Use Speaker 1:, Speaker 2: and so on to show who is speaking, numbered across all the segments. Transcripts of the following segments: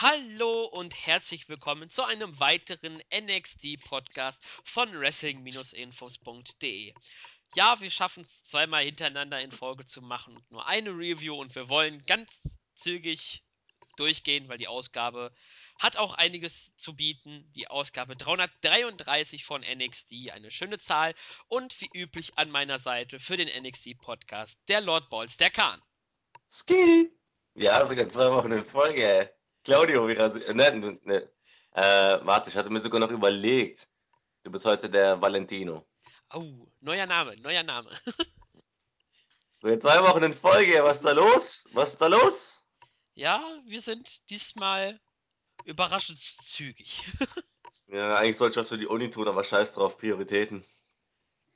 Speaker 1: Hallo und herzlich willkommen zu einem weiteren NXT-Podcast von Wrestling-Infos.de. Ja, wir schaffen es zweimal hintereinander in Folge zu machen und nur eine Review und wir wollen ganz zügig durchgehen, weil die Ausgabe hat auch einiges zu bieten. Die Ausgabe 333 von NXT, eine schöne Zahl und wie üblich an meiner Seite für den NXT-Podcast der Lord Balls, der Khan.
Speaker 2: Ski! Ja, sogar zwei Wochen in Folge, ey. Claudio, wie rasiert. Ne, ne. Äh, warte, ich hatte mir sogar noch überlegt. Du bist heute der Valentino.
Speaker 1: Oh, neuer Name, neuer Name.
Speaker 2: so, jetzt zwei Wochen in Folge, was ist da los? Was ist da los?
Speaker 1: Ja, wir sind diesmal überraschend zügig.
Speaker 2: ja, eigentlich sollte ich was für die Uni tun, aber scheiß drauf, Prioritäten.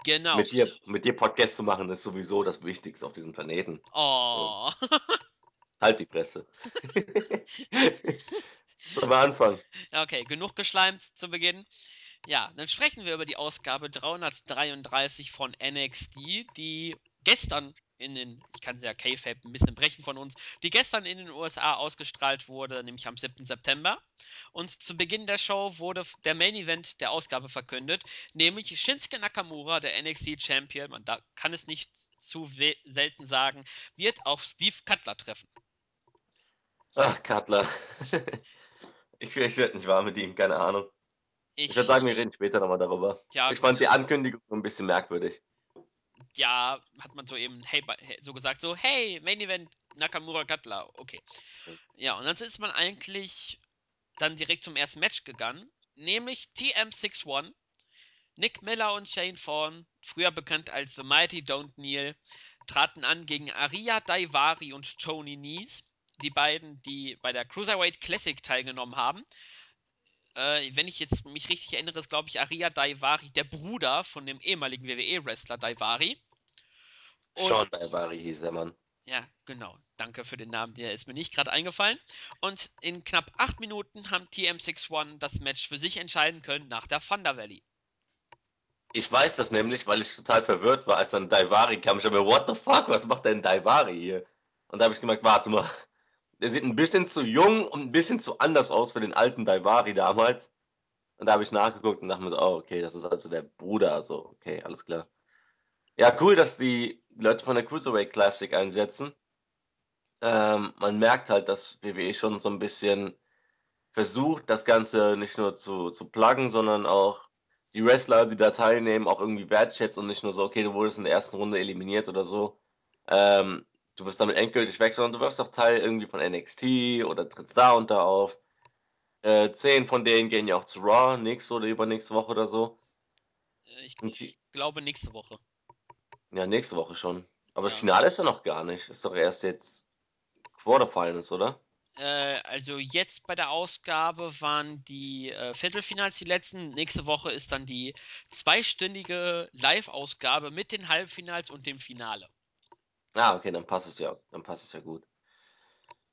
Speaker 1: Genau.
Speaker 2: Mit dir, mit dir Podcast zu machen, ist sowieso das Wichtigste auf diesem Planeten.
Speaker 1: Oh.
Speaker 2: So. Halt die Fresse. Sollen wir anfangen?
Speaker 1: Okay, genug geschleimt zu Beginn. Ja, dann sprechen wir über die Ausgabe 333 von NXT, die gestern in den, ich kann ja K-Fape ein bisschen brechen von uns, die gestern in den USA ausgestrahlt wurde, nämlich am 7. September. Und zu Beginn der Show wurde der Main Event der Ausgabe verkündet, nämlich Shinsuke Nakamura, der NXT Champion, man da kann es nicht zu selten sagen, wird auf Steve Cutler treffen.
Speaker 2: Ach, Cutler. ich, ich werde nicht warm mit ihm, keine Ahnung. Ich, ich würde sagen, wir reden später nochmal darüber. Ja, ich fand die Ankündigung ein bisschen merkwürdig.
Speaker 1: Ja, hat man so eben hey, so gesagt, so, hey, Main Event Nakamura Cutler, okay. Ja, und dann ist man eigentlich dann direkt zum ersten Match gegangen, nämlich TM61. Nick Miller und Shane Thorne, früher bekannt als The Mighty Don't Kneel, traten an gegen Aria Daivari und Tony Nies die beiden, die bei der Cruiserweight Classic teilgenommen haben. Äh, wenn ich jetzt mich richtig erinnere, ist, glaube ich, Aria Daivari der Bruder von dem ehemaligen WWE-Wrestler Daivari.
Speaker 2: Und, Sean Daivari hieß der Mann.
Speaker 1: Ja, genau. Danke für den Namen, der ist mir nicht gerade eingefallen. Und in knapp acht Minuten haben TM61 das Match für sich entscheiden können nach der Thunder Valley.
Speaker 2: Ich weiß das nämlich, weil ich total verwirrt war, als dann Daivari kam. Ich habe mir, what the fuck, was macht denn Daivari hier? Und da habe ich gemerkt, warte mal, der sieht ein bisschen zu jung und ein bisschen zu anders aus für den alten Daivari damals. Und da habe ich nachgeguckt und dachte mir so, oh, okay, das ist also der Bruder. So, okay, alles klar. Ja, cool, dass die Leute von der Cruiserweight Classic einsetzen. Ähm, man merkt halt, dass WWE schon so ein bisschen versucht, das Ganze nicht nur zu, zu pluggen, sondern auch die Wrestler, die da teilnehmen, auch irgendwie wertschätzt und nicht nur so, okay, du wurdest in der ersten Runde eliminiert oder so. Ähm, du bist damit endgültig weg, sondern du wirst auch Teil irgendwie von NXT oder trittst da und da auf. Äh, zehn von denen gehen ja auch zu Raw, nächste oder übernächste Woche oder so.
Speaker 1: Äh, ich die, glaube nächste Woche.
Speaker 2: Ja, nächste Woche schon. Aber ja. das Finale ist ja noch gar nicht. Ist doch erst jetzt Quarterfinals, oder?
Speaker 1: Äh, also jetzt bei der Ausgabe waren die äh, Viertelfinals die letzten. Nächste Woche ist dann die zweistündige Live-Ausgabe mit den Halbfinals und dem Finale.
Speaker 2: Ah, okay, dann passt es ja. Dann passt es ja gut.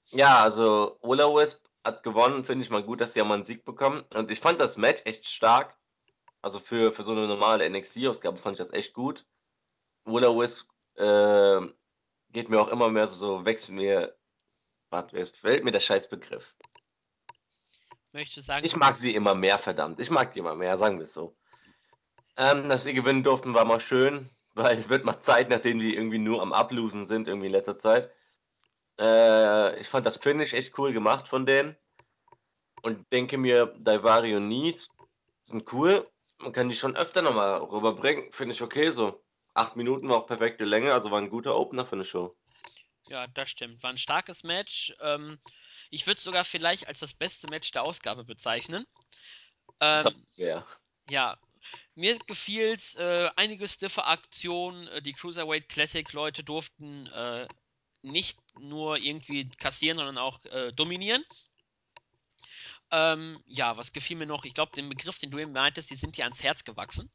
Speaker 2: Ja, also Ola Wisp hat gewonnen, finde ich mal gut, dass sie ja mal einen Sieg bekommen. Und ich fand das Match echt stark. Also für, für so eine normale NXT-Ausgabe fand ich das echt gut. Ola Wisp äh, geht mir auch immer mehr so, so wechselt mir. Warte, es fällt mir der Scheißbegriff.
Speaker 1: Möchte sagen.
Speaker 2: Ich mag sie immer mehr, verdammt. Ich mag die immer mehr, sagen wir es so. Ähm, dass sie gewinnen durften, war mal schön weil es wird mal Zeit, nachdem die irgendwie nur am Ablosen sind, irgendwie in letzter Zeit. Äh, ich fand das Finish echt cool gemacht von denen. Und denke mir, Daivari und Nies sind cool. Man kann die schon öfter nochmal rüberbringen. Finde ich okay so. Acht Minuten war auch perfekte Länge, also war ein guter Opener für eine Show.
Speaker 1: Ja, das stimmt. War ein starkes Match. Ähm, ich würde es sogar vielleicht als das beste Match der Ausgabe bezeichnen.
Speaker 2: Ähm, ja.
Speaker 1: ja, mir gefiel es, äh, einige stiffe Aktionen. Äh, die Cruiserweight Classic Leute durften äh, nicht nur irgendwie kassieren, sondern auch äh, dominieren. Ähm, ja, was gefiel mir noch? Ich glaube, den Begriff, den du eben meintest, die sind dir ans Herz gewachsen.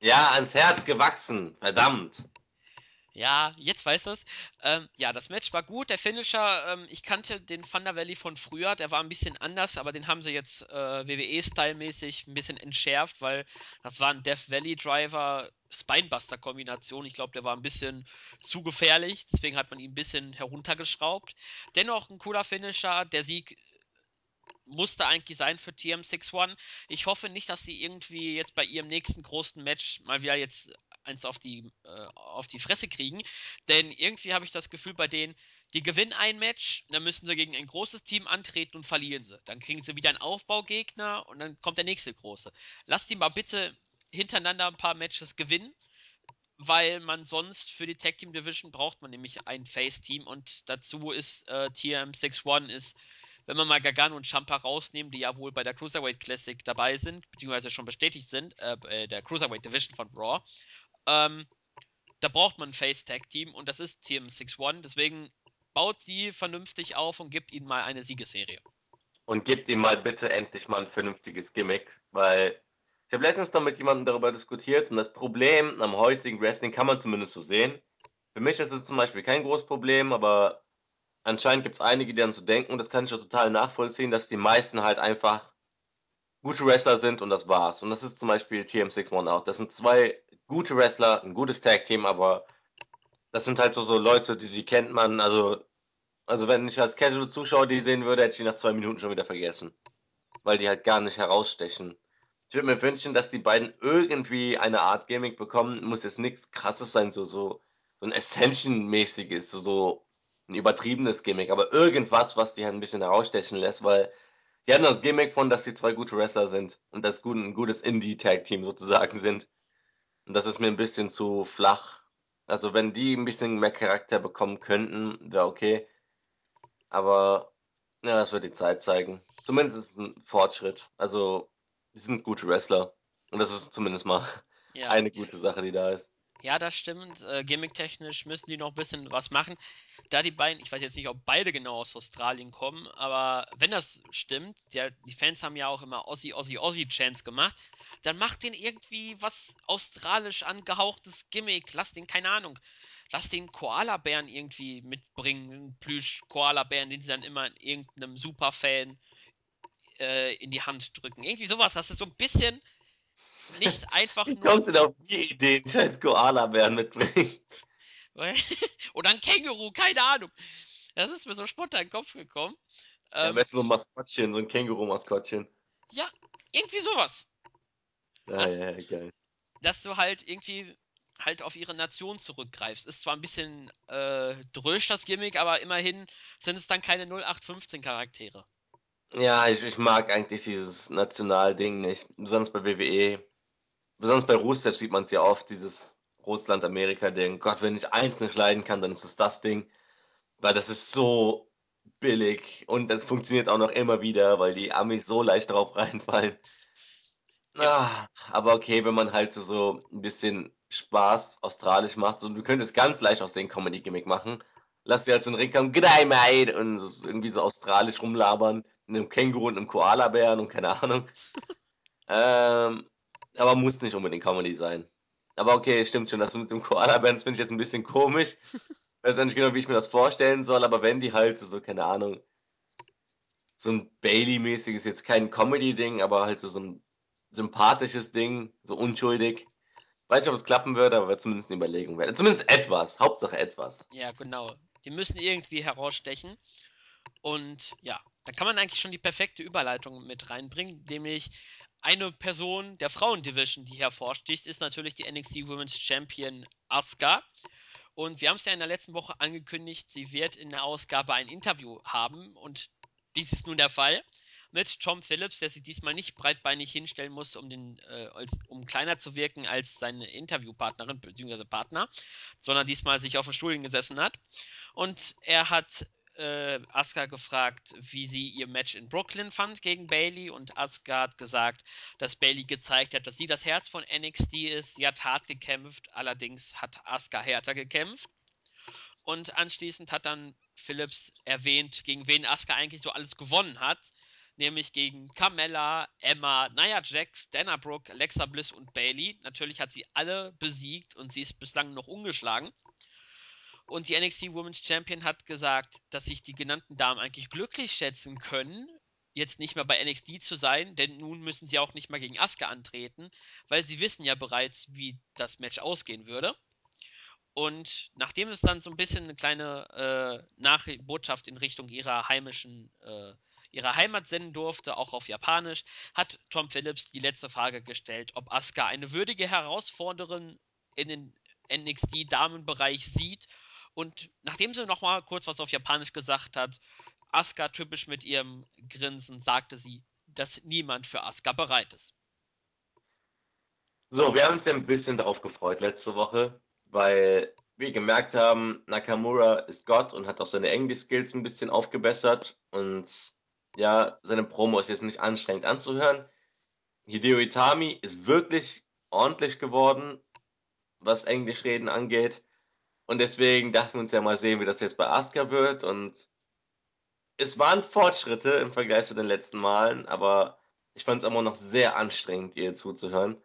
Speaker 2: Ja, ans Herz gewachsen. Verdammt.
Speaker 1: Ja, jetzt weißt du es. Ähm, ja, das Match war gut. Der Finisher, ähm, ich kannte den Thunder Valley von früher, der war ein bisschen anders, aber den haben sie jetzt äh, WWE-Style-mäßig ein bisschen entschärft, weil das war ein Death Valley Driver Spinebuster-Kombination. Ich glaube, der war ein bisschen zu gefährlich, deswegen hat man ihn ein bisschen heruntergeschraubt. Dennoch ein cooler Finisher. Der Sieg musste eigentlich sein für TM61. Ich hoffe nicht, dass die irgendwie jetzt bei ihrem nächsten großen Match mal wieder jetzt eins auf die, äh, auf die Fresse kriegen. Denn irgendwie habe ich das Gefühl bei denen, die gewinnen ein Match, dann müssen sie gegen ein großes Team antreten und verlieren sie. Dann kriegen sie wieder einen Aufbaugegner und dann kommt der nächste große. Lass die mal bitte hintereinander ein paar Matches gewinnen, weil man sonst für die Tag Team Division braucht man nämlich ein Face Team und dazu ist äh, TM61 ist wenn man mal Gargano und Champa rausnehmen, die ja wohl bei der Cruiserweight Classic dabei sind, beziehungsweise schon bestätigt sind, äh, der Cruiserweight Division von Raw, ähm, da braucht man ein Face-Tag-Team und das ist Team 6-1. Deswegen baut sie vernünftig auf und gibt ihnen mal eine Siegesserie.
Speaker 2: Und gibt ihm mal bitte endlich mal ein vernünftiges Gimmick, weil ich habe letztens noch mit jemandem darüber diskutiert und das Problem am heutigen Wrestling kann man zumindest so sehen. Für mich ist es zum Beispiel kein großes Problem, aber anscheinend gibt es einige, die dann so denken, und das kann ich auch total nachvollziehen, dass die meisten halt einfach gute Wrestler sind und das war's. Und das ist zum Beispiel TM61 auch. Das sind zwei gute Wrestler, ein gutes Tag-Team, aber das sind halt so, so Leute, die sie kennt man. Also, also wenn ich als Casual-Zuschauer die sehen würde, hätte ich die nach zwei Minuten schon wieder vergessen. Weil die halt gar nicht herausstechen. Ich würde mir wünschen, dass die beiden irgendwie eine Art Gimmick bekommen. Muss jetzt nichts krasses sein, so, so, so ein Ascension-mäßiges, so ein übertriebenes Gimmick, aber irgendwas, was die halt ein bisschen herausstechen lässt, weil die haben das Gimmick von, dass sie zwei gute Wrestler sind und das gut, ein gutes Indie-Tag-Team sozusagen sind. Und das ist mir ein bisschen zu flach. Also wenn die ein bisschen mehr Charakter bekommen könnten, wäre okay. Aber ja, das wird die Zeit zeigen. Zumindest ist es ein Fortschritt. Also, die sind gute Wrestler. Und das ist zumindest mal ja. eine gute Sache, die da ist.
Speaker 1: Ja, das stimmt. Äh, Gimmick-technisch müssen die noch ein bisschen was machen. Da die beiden, ich weiß jetzt nicht, ob beide genau aus Australien kommen, aber wenn das stimmt, der, die Fans haben ja auch immer Aussie, Aussie, Aussie-Chants gemacht, dann macht den irgendwie was australisch angehauchtes Gimmick. Lass den, keine Ahnung, lass den Koala-Bären irgendwie mitbringen, Plüsch-Koala-Bären, den sie dann immer in irgendeinem Superfan äh, in die Hand drücken. Irgendwie sowas, dass es so ein bisschen nicht einfach
Speaker 2: nur. Wie kommst du denn auf die Idee, einen scheiß Koala-Bären mitbringen?
Speaker 1: Oder ein Känguru, keine Ahnung. Das ist mir so spontan in den Kopf gekommen.
Speaker 2: Ja, ähm, so ein Maskottchen, so ein Känguru-Maskottchen.
Speaker 1: Ja, irgendwie sowas.
Speaker 2: Ah, dass, ja, geil.
Speaker 1: Dass du halt irgendwie halt auf ihre Nation zurückgreifst. Ist zwar ein bisschen äh, drösch das Gimmick, aber immerhin sind es dann keine 0815 Charaktere.
Speaker 2: Ja, ich, ich mag eigentlich dieses Nationalding nicht. Besonders bei WWE. Besonders bei Rusev sieht man es ja oft, dieses Russland-Amerika-Ding. Gott, wenn ich eins nicht leiden kann, dann ist es das Ding. Weil das ist so billig und es funktioniert auch noch immer wieder, weil die Amis so leicht drauf reinfallen. Ja. Ah, aber okay, wenn man halt so, so ein bisschen Spaß australisch macht, so, du könntest ganz leicht aus den Comedy-Gimmick machen. Lass sie halt so einen Ring kommen, G'day, mate! Und irgendwie so australisch rumlabern, einem Känguru und einem Koala-Bären und keine Ahnung. ähm, aber muss nicht unbedingt Comedy sein. Aber okay, stimmt schon, das mit dem Koala-Bären finde ich jetzt ein bisschen komisch. Ich weiß auch nicht genau, wie ich mir das vorstellen soll, aber wenn die halt so, so keine Ahnung, so ein Bailey-mäßiges, jetzt kein Comedy-Ding, aber halt so, so ein sympathisches Ding, so unschuldig. Weiß nicht, ob es klappen würde, aber zumindest eine Überlegung wäre. Zumindest etwas, Hauptsache etwas.
Speaker 1: Ja, genau. Die müssen irgendwie herausstechen. Und ja, da kann man eigentlich schon die perfekte Überleitung mit reinbringen, nämlich eine Person der Frauendivision, die hervorsticht, ist natürlich die NXT Women's Champion Asuka. Und wir haben es ja in der letzten Woche angekündigt, sie wird in der Ausgabe ein Interview haben und dies ist nun der Fall mit Tom Phillips, der sich diesmal nicht breitbeinig hinstellen muss, um, den, äh, als, um kleiner zu wirken als seine Interviewpartnerin bzw. Partner, sondern diesmal sich auf den Stuhl gesessen hat. Und er hat äh, Asuka gefragt, wie sie ihr Match in Brooklyn fand gegen Bailey und Asuka hat gesagt, dass Bailey gezeigt hat, dass sie das Herz von NXT ist. Sie hat hart gekämpft, allerdings hat Asuka härter gekämpft. Und anschließend hat dann Phillips erwähnt, gegen wen Asuka eigentlich so alles gewonnen hat nämlich gegen Carmella, Emma, Nia Jax, Dana Brooke, Alexa Bliss und Bailey. Natürlich hat sie alle besiegt und sie ist bislang noch ungeschlagen. Und die NXT Women's Champion hat gesagt, dass sich die genannten Damen eigentlich glücklich schätzen können, jetzt nicht mehr bei NXT zu sein, denn nun müssen sie auch nicht mehr gegen Asuka antreten, weil sie wissen ja bereits, wie das Match ausgehen würde. Und nachdem es dann so ein bisschen eine kleine äh, Nachbotschaft in Richtung ihrer heimischen äh, ihrer Heimat senden durfte, auch auf Japanisch, hat Tom Phillips die letzte Frage gestellt, ob Asuka eine würdige Herausforderin in den NXT-Damenbereich sieht. Und nachdem sie nochmal kurz was auf Japanisch gesagt hat, Asuka typisch mit ihrem Grinsen, sagte sie, dass niemand für Asuka bereit ist.
Speaker 2: So, wir haben uns ja ein bisschen darauf gefreut letzte Woche, weil wir gemerkt haben, Nakamura ist Gott und hat auch seine Englisch-Skills ein bisschen aufgebessert und ja, seine Promo ist jetzt nicht anstrengend anzuhören. Hideo Itami ist wirklich ordentlich geworden, was Englischreden angeht. Und deswegen dachten wir uns ja mal sehen, wie das jetzt bei Asuka wird. Und es waren Fortschritte im Vergleich zu den letzten Malen, aber ich fand es immer noch sehr anstrengend, ihr zuzuhören.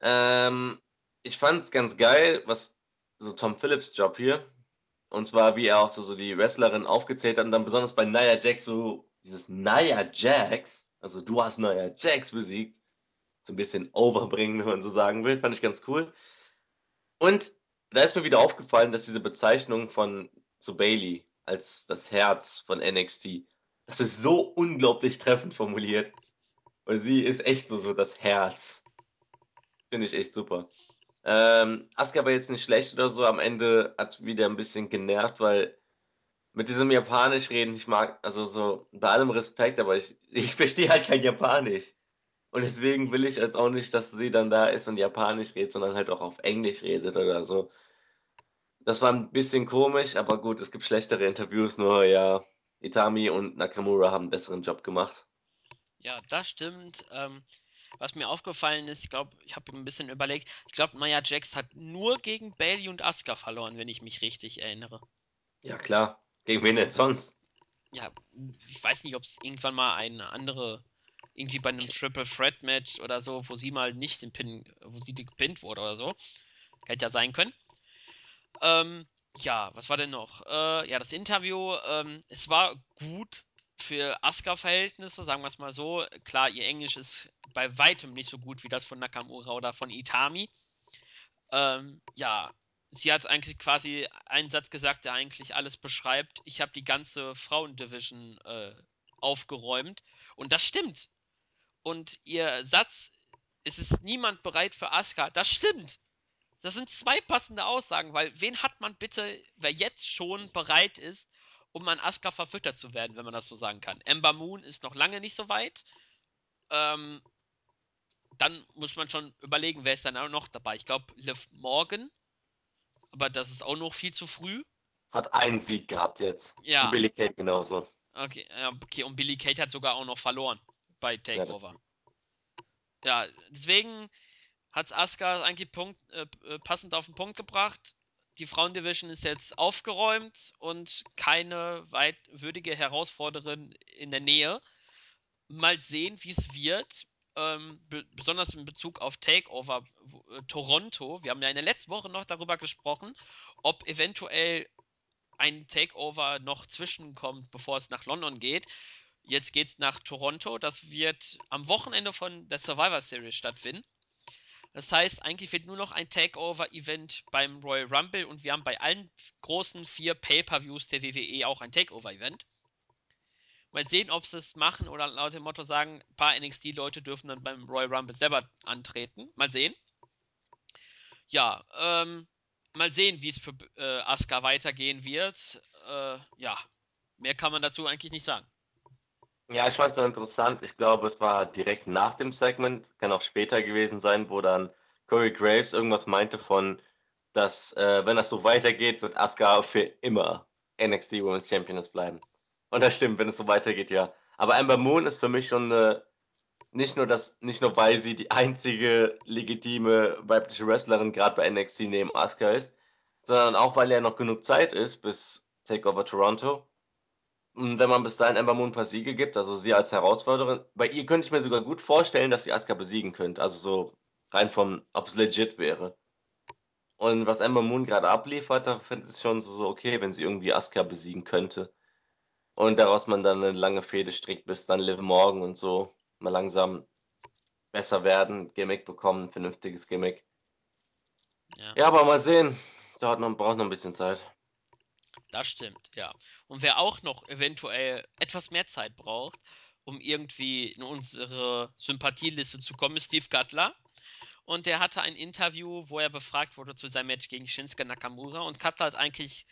Speaker 2: Ähm, ich fand es ganz geil, was so Tom Phillips Job hier. Und zwar, wie er auch so, so die Wrestlerin aufgezählt hat und dann besonders bei Nia Jax so dieses Nia Jax, also du hast Nia Jax besiegt, so ein bisschen overbringen, wenn man so sagen will, fand ich ganz cool. Und da ist mir wieder aufgefallen, dass diese Bezeichnung von zu Bailey als das Herz von NXT, das ist so unglaublich treffend formuliert. Weil sie ist echt so, so das Herz. Finde ich echt super. Ähm, Asuka war jetzt nicht schlecht oder so. Am Ende hat wieder ein bisschen genervt, weil mit diesem Japanisch reden, ich mag, also so, bei allem Respekt, aber ich, ich verstehe halt kein Japanisch. Und deswegen will ich jetzt auch nicht, dass sie dann da ist und Japanisch redet, sondern halt auch auf Englisch redet oder so. Das war ein bisschen komisch, aber gut, es gibt schlechtere Interviews, nur ja, Itami und Nakamura haben einen besseren Job gemacht.
Speaker 1: Ja, das stimmt. Ähm, was mir aufgefallen ist, ich glaube, ich habe ein bisschen überlegt, ich glaube, Maya Jax hat nur gegen Bailey und Asuka verloren, wenn ich mich richtig erinnere.
Speaker 2: Ja, klar. Gegen wen denn sonst?
Speaker 1: Ja, ich weiß nicht, ob es irgendwann mal eine andere, irgendwie bei einem Triple Threat Match oder so, wo sie mal nicht den Pin, wo sie gepinnt wurde oder so. Hätte ja sein können. Ähm, ja, was war denn noch? Äh, ja, das Interview, ähm, es war gut für Asuka-Verhältnisse, sagen wir es mal so. Klar, ihr Englisch ist bei weitem nicht so gut wie das von Nakamura oder von Itami. Ähm, ja, sie hat eigentlich quasi einen Satz gesagt, der eigentlich alles beschreibt. Ich habe die ganze Frauendivision äh, aufgeräumt. Und das stimmt. Und ihr Satz, es ist niemand bereit für Asuka, das stimmt. Das sind zwei passende Aussagen, weil wen hat man bitte, wer jetzt schon bereit ist, um an Asuka verfüttert zu werden, wenn man das so sagen kann. Ember Moon ist noch lange nicht so weit. Ähm, dann muss man schon überlegen, wer ist dann auch noch dabei. Ich glaube, Liv Morgan, aber das ist auch noch viel zu früh.
Speaker 2: Hat einen Sieg gehabt jetzt.
Speaker 1: Ja.
Speaker 2: Und Billy Kate genauso.
Speaker 1: Okay, okay, und Billy Kate hat sogar auch noch verloren bei Takeover. Ja, ja deswegen hat Asuka eigentlich Punkt, äh, äh, passend auf den Punkt gebracht. Die Frauendivision ist jetzt aufgeräumt und keine weit würdige Herausforderin in der Nähe. Mal sehen, wie es wird. Ähm, besonders in Bezug auf Takeover äh, Toronto. Wir haben ja in der letzten Woche noch darüber gesprochen, ob eventuell ein Takeover noch zwischenkommt, bevor es nach London geht. Jetzt geht es nach Toronto. Das wird am Wochenende von der Survivor Series stattfinden. Das heißt, eigentlich fehlt nur noch ein Takeover-Event beim Royal Rumble und wir haben bei allen großen vier Pay-Per-Views der WWE auch ein Takeover-Event. Mal sehen, ob sie es machen oder laut dem Motto sagen, ein paar NXT-Leute dürfen dann beim Royal Rumble selber antreten. Mal sehen. Ja, ähm, mal sehen, wie es für äh, Asuka weitergehen wird. Äh, ja, mehr kann man dazu eigentlich nicht sagen.
Speaker 2: Ja, ich fand es interessant. Ich glaube, es war direkt nach dem Segment, kann auch später gewesen sein, wo dann Corey Graves irgendwas meinte von, dass äh, wenn das so weitergeht, wird Asuka für immer NXT Women's Championess bleiben. Und das stimmt, wenn es so weitergeht, ja. Aber Amber Moon ist für mich schon eine, nicht nur das, nicht nur weil sie die einzige legitime weibliche Wrestlerin gerade bei NXT neben Asuka ist, sondern auch weil ja noch genug Zeit ist bis Takeover Toronto wenn man bis dahin Ember Moon ein paar Siege gibt, also sie als Herausforderin, bei ihr könnte ich mir sogar gut vorstellen, dass sie Asuka besiegen könnte. Also so rein vom, ob es legit wäre. Und was Ember Moon gerade abliefert, da finde ich es schon so, okay, wenn sie irgendwie Asuka besiegen könnte. Und daraus man dann eine lange Fehde strickt, bis dann Liv Morgan und so mal langsam besser werden, Gimmick bekommen, vernünftiges Gimmick. Ja. ja, aber mal sehen. Dauert noch, braucht noch ein bisschen Zeit.
Speaker 1: Das stimmt, ja. Und wer auch noch eventuell etwas mehr Zeit braucht, um irgendwie in unsere Sympathieliste zu kommen, ist Steve Cutler. Und der hatte ein Interview, wo er befragt wurde zu seinem Match gegen Shinsuke Nakamura. Und Cutler ist eigentlich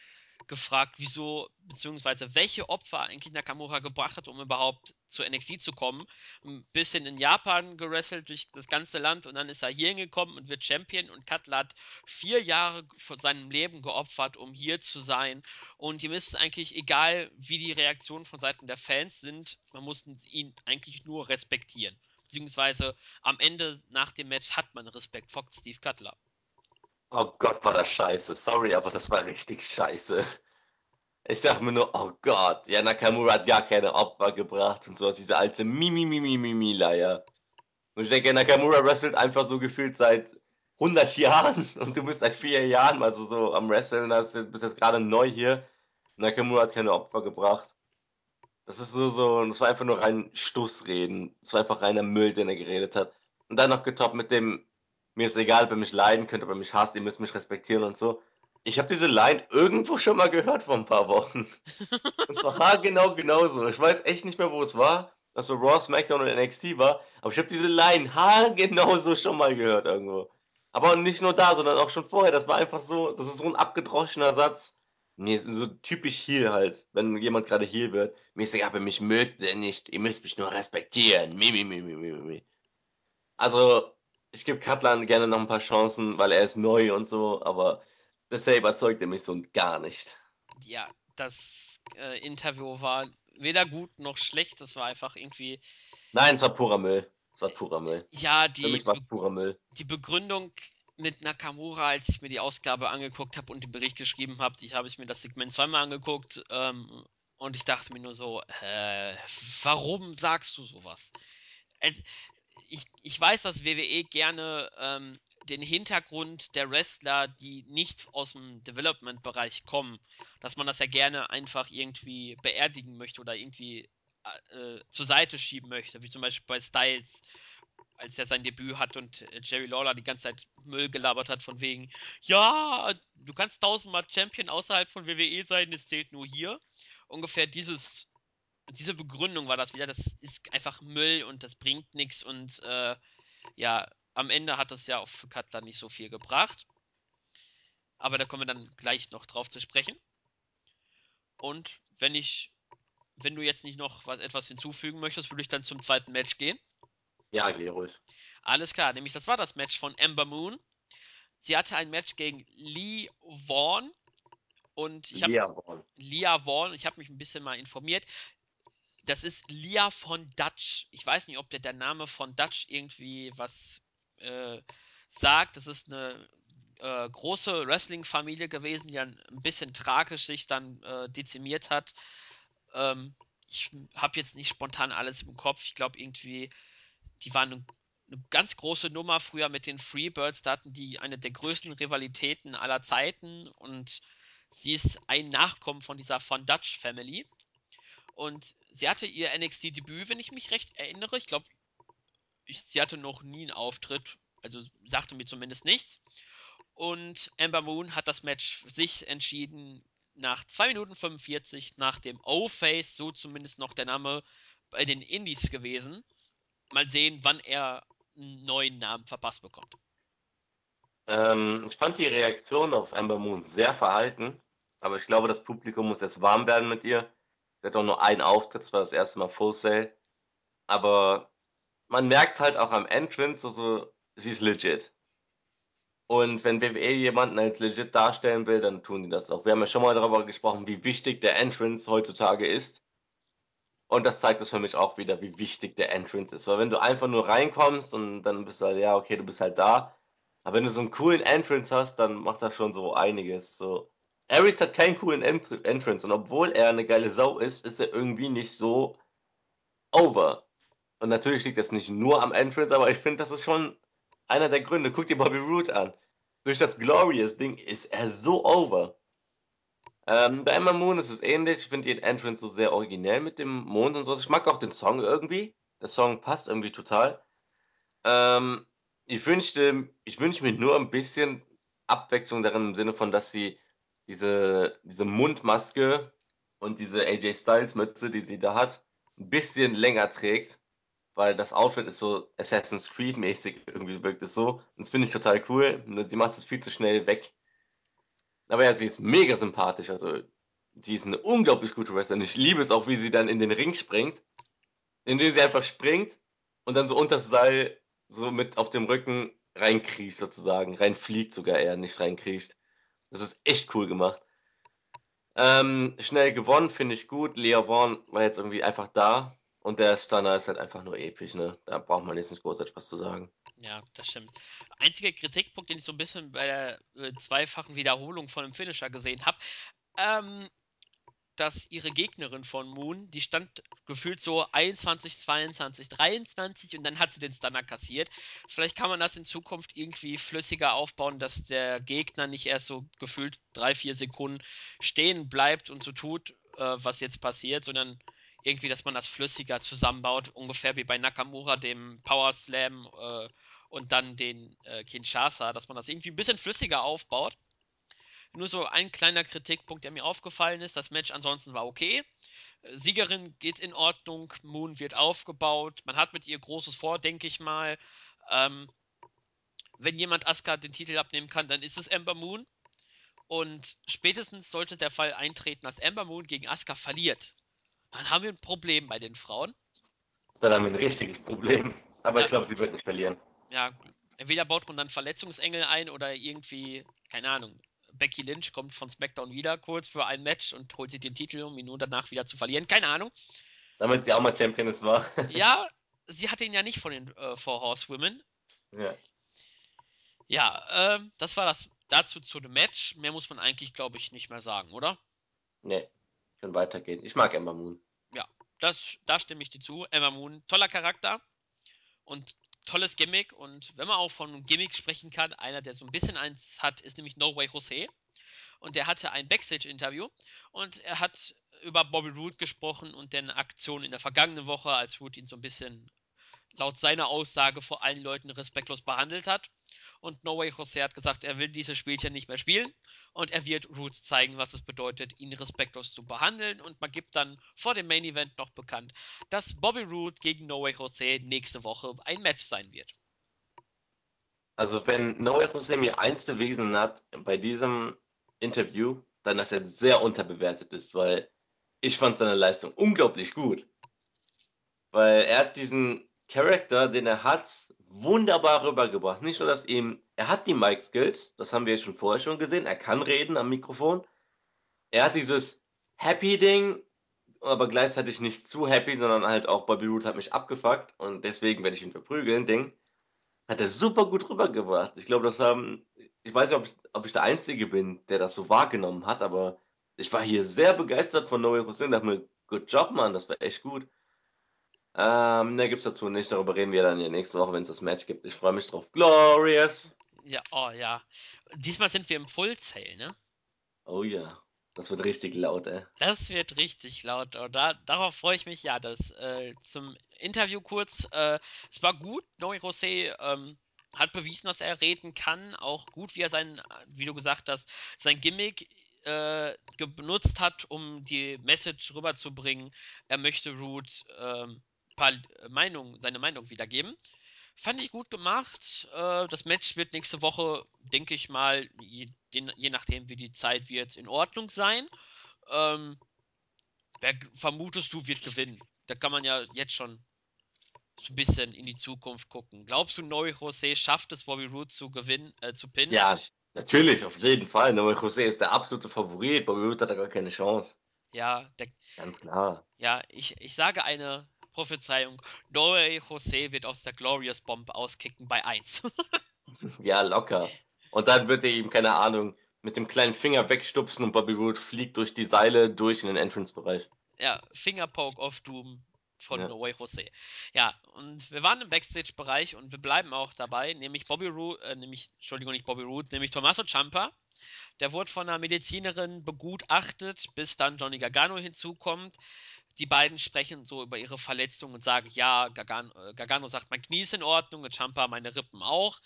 Speaker 1: gefragt, wieso, beziehungsweise welche Opfer eigentlich Nakamura gebracht hat, um überhaupt zu NXT zu kommen. Ein bisschen in Japan gerestelt durch das ganze Land und dann ist er hier hingekommen und wird Champion und Cutler hat vier Jahre von seinem Leben geopfert, um hier zu sein. Und ihr wisst eigentlich, egal wie die Reaktionen von Seiten der Fans sind, man muss ihn eigentlich nur respektieren. Beziehungsweise am Ende nach dem Match hat man Respekt vor Steve Cutler.
Speaker 2: Oh Gott, war das scheiße. Sorry, aber das war richtig scheiße. Ich dachte mir nur, oh Gott, ja, Nakamura hat gar keine Opfer gebracht und sowas, diese alte Mimi, Mimi, Mimi, Leier. Und ich denke, Nakamura wrestelt einfach so gefühlt seit 100 Jahren und du bist seit vier Jahren also so am Wrestlen, das bist jetzt gerade neu hier. Nakamura hat keine Opfer gebracht. Das ist so, so, das war einfach nur rein Stussreden. Das war einfach reiner Müll, den er geredet hat. Und dann noch getoppt mit dem, mir ist egal, ob ihr mich leiden könnt, ob ihr mich hasst, ihr müsst mich respektieren und so. Ich habe diese Line irgendwo schon mal gehört vor ein paar Wochen. und zwar genau genauso. Ich weiß echt nicht mehr, wo es war. dass so Raw, SmackDown und NXT war. Aber ich habe diese Line genauso schon mal gehört irgendwo. Aber nicht nur da, sondern auch schon vorher. Das war einfach so, das ist so ein abgedroschener Satz. Nee, so typisch hier halt, wenn jemand gerade hier wird. Mir ist egal, ihr mich mögt oder nicht. Ihr müsst mich nur respektieren. Mi, mi, mi, mi, mi, mi. Also, ich gebe Katlan gerne noch ein paar Chancen, weil er ist neu und so, aber bisher überzeugt er mich so gar nicht.
Speaker 1: Ja, das äh, Interview war weder gut noch schlecht, das war einfach irgendwie.
Speaker 2: Nein, es war purer Müll. Es war purer Müll.
Speaker 1: Ja, die,
Speaker 2: Für mich war purer Müll.
Speaker 1: die Begründung mit Nakamura, als ich mir die Ausgabe angeguckt habe und den Bericht geschrieben habe, ich habe ich mir das Segment zweimal angeguckt ähm, und ich dachte mir nur so, äh, warum sagst du sowas? Ich, ich weiß, dass WWE gerne ähm, den Hintergrund der Wrestler, die nicht aus dem Development-Bereich kommen, dass man das ja gerne einfach irgendwie beerdigen möchte oder irgendwie äh, zur Seite schieben möchte, wie zum Beispiel bei Styles, als er sein Debüt hat und äh, Jerry Lawler die ganze Zeit Müll gelabert hat von wegen, ja, du kannst tausendmal Champion außerhalb von WWE sein, es zählt nur hier. Ungefähr dieses diese Begründung war das wieder, das ist einfach Müll und das bringt nichts und äh, ja, am Ende hat das ja auch für Cutler nicht so viel gebracht. Aber da kommen wir dann gleich noch drauf zu sprechen. Und wenn ich, wenn du jetzt nicht noch was, etwas hinzufügen möchtest, würde ich dann zum zweiten Match gehen.
Speaker 2: Ja, geh ruhig.
Speaker 1: Alles klar, nämlich das war das Match von Ember Moon. Sie hatte ein Match gegen Lee Vaughn. Und ich habe
Speaker 2: Lia Vaughn.
Speaker 1: Lia Vaughn, ich habe mich ein bisschen mal informiert das ist Lia von Dutch. Ich weiß nicht, ob der, der Name von Dutch irgendwie was äh, sagt. Das ist eine äh, große Wrestling-Familie gewesen, die dann ein bisschen tragisch sich dann äh, dezimiert hat. Ähm, ich habe jetzt nicht spontan alles im Kopf. Ich glaube irgendwie, die waren eine, eine ganz große Nummer früher mit den Freebirds. Da hatten die eine der größten Rivalitäten aller Zeiten und sie ist ein Nachkommen von dieser von Dutch Family. Und sie hatte ihr NXT-Debüt, wenn ich mich recht erinnere. Ich glaube, sie hatte noch nie einen Auftritt. Also sagte mir zumindest nichts. Und Amber Moon hat das Match sich entschieden nach 2 Minuten 45 nach dem O-Face, so zumindest noch der Name bei den Indies gewesen. Mal sehen, wann er einen neuen Namen verpasst bekommt.
Speaker 2: Ähm, ich fand die Reaktion auf Amber Moon sehr verhalten, aber ich glaube, das Publikum muss jetzt warm werden mit ihr. Sie hat auch nur einen Auftritt, das war das erste Mal Full Sail. Aber man merkt halt auch am Entrance, also sie ist legit. Und wenn WWE jemanden als legit darstellen will, dann tun die das auch. Wir haben ja schon mal darüber gesprochen, wie wichtig der Entrance heutzutage ist. Und das zeigt es für mich auch wieder, wie wichtig der Entrance ist. Weil wenn du einfach nur reinkommst und dann bist du halt, ja, okay, du bist halt da. Aber wenn du so einen coolen Entrance hast, dann macht das schon so einiges. So, Ares hat keinen coolen Ent Entrance und obwohl er eine geile Sau ist, ist er irgendwie nicht so over. Und natürlich liegt das nicht nur am Entrance, aber ich finde, das ist schon einer der Gründe. Guck dir Bobby Roode an. Durch das Glorious-Ding ist er so over. Ähm, bei Emma Moon ist es ähnlich. Ich finde den Entrance so sehr originell mit dem Mond und sowas. Ich mag auch den Song irgendwie. Der Song passt irgendwie total. Ähm, ich wünschte, ich wünsche mir nur ein bisschen Abwechslung darin im Sinne von, dass sie diese, diese Mundmaske und diese AJ Styles Mütze, die sie da hat, ein bisschen länger trägt, weil das Outfit ist so Assassin's Creed mäßig, irgendwie wirkt es so. Und das finde ich total cool. Sie macht es viel zu schnell weg. Aber ja, sie ist mega sympathisch, also sie ist eine unglaublich gute Wrestlerin. Ich liebe es auch, wie sie dann in den Ring springt, indem sie einfach springt und dann so unter das Seil so mit auf dem Rücken reinkriecht sozusagen, reinfliegt sogar eher, nicht reinkriecht. Das ist echt cool gemacht. Ähm, schnell gewonnen, finde ich gut. Lea Vaughn war jetzt irgendwie einfach da. Und der Stunner ist halt einfach nur episch, ne? Da braucht man jetzt nicht großartig was zu sagen.
Speaker 1: Ja, das stimmt. Einziger Kritikpunkt, den ich so ein bisschen bei der äh, zweifachen Wiederholung von dem Finisher gesehen habe, ähm, dass ihre Gegnerin von Moon, die stand gefühlt so 21, 22, 23 und dann hat sie den Stunner kassiert. Vielleicht kann man das in Zukunft irgendwie flüssiger aufbauen, dass der Gegner nicht erst so gefühlt drei, vier Sekunden stehen bleibt und so tut, äh, was jetzt passiert, sondern irgendwie, dass man das flüssiger zusammenbaut, ungefähr wie bei Nakamura, dem Power Slam äh, und dann den äh, Kinshasa, dass man das irgendwie ein bisschen flüssiger aufbaut. Nur so ein kleiner Kritikpunkt, der mir aufgefallen ist. Das Match ansonsten war okay. Siegerin geht in Ordnung. Moon wird aufgebaut. Man hat mit ihr Großes vor, denke ich mal. Ähm, wenn jemand Asuka den Titel abnehmen kann, dann ist es Ember Moon. Und spätestens sollte der Fall eintreten, dass Ember Moon gegen Asuka verliert. Dann haben wir ein Problem bei den Frauen.
Speaker 2: Dann haben wir ein richtiges Problem. Aber ja. ich glaube, sie wird nicht verlieren.
Speaker 1: Ja, entweder baut man dann Verletzungsengel ein oder irgendwie, keine Ahnung, Becky Lynch kommt von SmackDown wieder kurz für ein Match und holt sich den Titel, um ihn nur danach wieder zu verlieren. Keine Ahnung.
Speaker 2: Damit sie auch mal Championess war.
Speaker 1: ja, sie hatte ihn ja nicht von den äh, Four Horsewomen.
Speaker 2: Ja.
Speaker 1: Ja, ähm, das war das dazu zu dem Match. Mehr muss man eigentlich, glaube ich, nicht mehr sagen, oder?
Speaker 2: Nee, können weitergehen. Ich mag Emma Moon.
Speaker 1: Ja, das, da stimme ich dir zu. Emma Moon, toller Charakter und tolles Gimmick und wenn man auch von Gimmick sprechen kann, einer, der so ein bisschen eins hat, ist nämlich No Way Jose. Und der hatte ein Backstage-Interview und er hat über Bobby Roode gesprochen und den Aktionen in der vergangenen Woche, als Roode ihn so ein bisschen laut seiner Aussage vor allen Leuten respektlos behandelt hat. Und No Way Jose hat gesagt, er will dieses Spielchen nicht mehr spielen und er wird Roots zeigen, was es bedeutet, ihn respektlos zu behandeln. Und man gibt dann vor dem Main Event noch bekannt, dass Bobby Roode gegen No Way Jose nächste Woche ein Match sein wird.
Speaker 2: Also wenn No Way Jose mir eins bewiesen hat bei diesem Interview, dann dass er sehr unterbewertet ist, weil ich fand seine Leistung unglaublich gut. Weil er hat diesen Charakter, den er hat, wunderbar rübergebracht. Nicht nur, dass ihm, er hat die Mic-Skills, das haben wir schon vorher schon gesehen, er kann reden am Mikrofon. Er hat dieses Happy-Ding, aber gleichzeitig nicht zu happy, sondern halt auch Bobby Root hat mich abgefuckt und deswegen werde ich ihn verprügeln, Ding. Hat er super gut rübergebracht. Ich glaube, das haben, ich weiß nicht, ob ich, ob ich der Einzige bin, der das so wahrgenommen hat, aber ich war hier sehr begeistert von Noé Hussein. Dachte mir, good job, Mann, das war echt gut. Ähm, ne, gibt's dazu nicht. Darüber reden wir dann ja nächste Woche, wenn es das Match gibt. Ich freue mich drauf. Glorious!
Speaker 1: Ja, oh ja. Diesmal sind wir im Full Sale, ne?
Speaker 2: Oh ja. Das wird richtig laut, ey.
Speaker 1: Das wird richtig laut. Und da, darauf freue ich mich, ja. Das äh, zum Interview kurz. Äh, es war gut. Noé Rosé ähm, hat bewiesen, dass er reden kann. Auch gut, wie er sein, wie du gesagt hast, sein Gimmick äh, benutzt hat, um die Message rüberzubringen. Er möchte Root ähm, paar Meinungen, seine Meinung wiedergeben. Fand ich gut gemacht. Äh, das Match wird nächste Woche, denke ich mal, je, je, nachdem wie die Zeit wird, in Ordnung sein. Ähm, wer vermutest du, wird gewinnen? Da kann man ja jetzt schon so ein bisschen in die Zukunft gucken. Glaubst du, Neu Jose schafft es, Bobby Roode zu gewinnen, äh, zu pinnen?
Speaker 2: Ja, natürlich, auf jeden Fall. Neu Jose ist der absolute Favorit. Bobby Roode hat da gar keine Chance.
Speaker 1: Ja, der,
Speaker 2: ganz klar.
Speaker 1: Ja, ich, ich sage eine Prophezeiung. Noe Jose wird aus der Glorious Bomb auskicken bei 1.
Speaker 2: ja, locker. Und dann wird er ihm, keine Ahnung, mit dem kleinen Finger wegstupsen und Bobby Roode fliegt durch die Seile durch in den Entrance-Bereich.
Speaker 1: Ja, Fingerpoke of Doom von ja. No Way Jose. Ja, und wir waren im Backstage-Bereich und wir bleiben auch dabei, nämlich Bobby Roode, äh, nämlich, Entschuldigung, nicht Bobby Roode, nämlich Tommaso Ciampa. Der wurde von einer Medizinerin begutachtet, bis dann Johnny Gargano hinzukommt die beiden sprechen so über ihre Verletzung und sagen, ja, Gargano, äh, Gargano sagt, mein Knie ist in Ordnung, und Champa meine Rippen auch.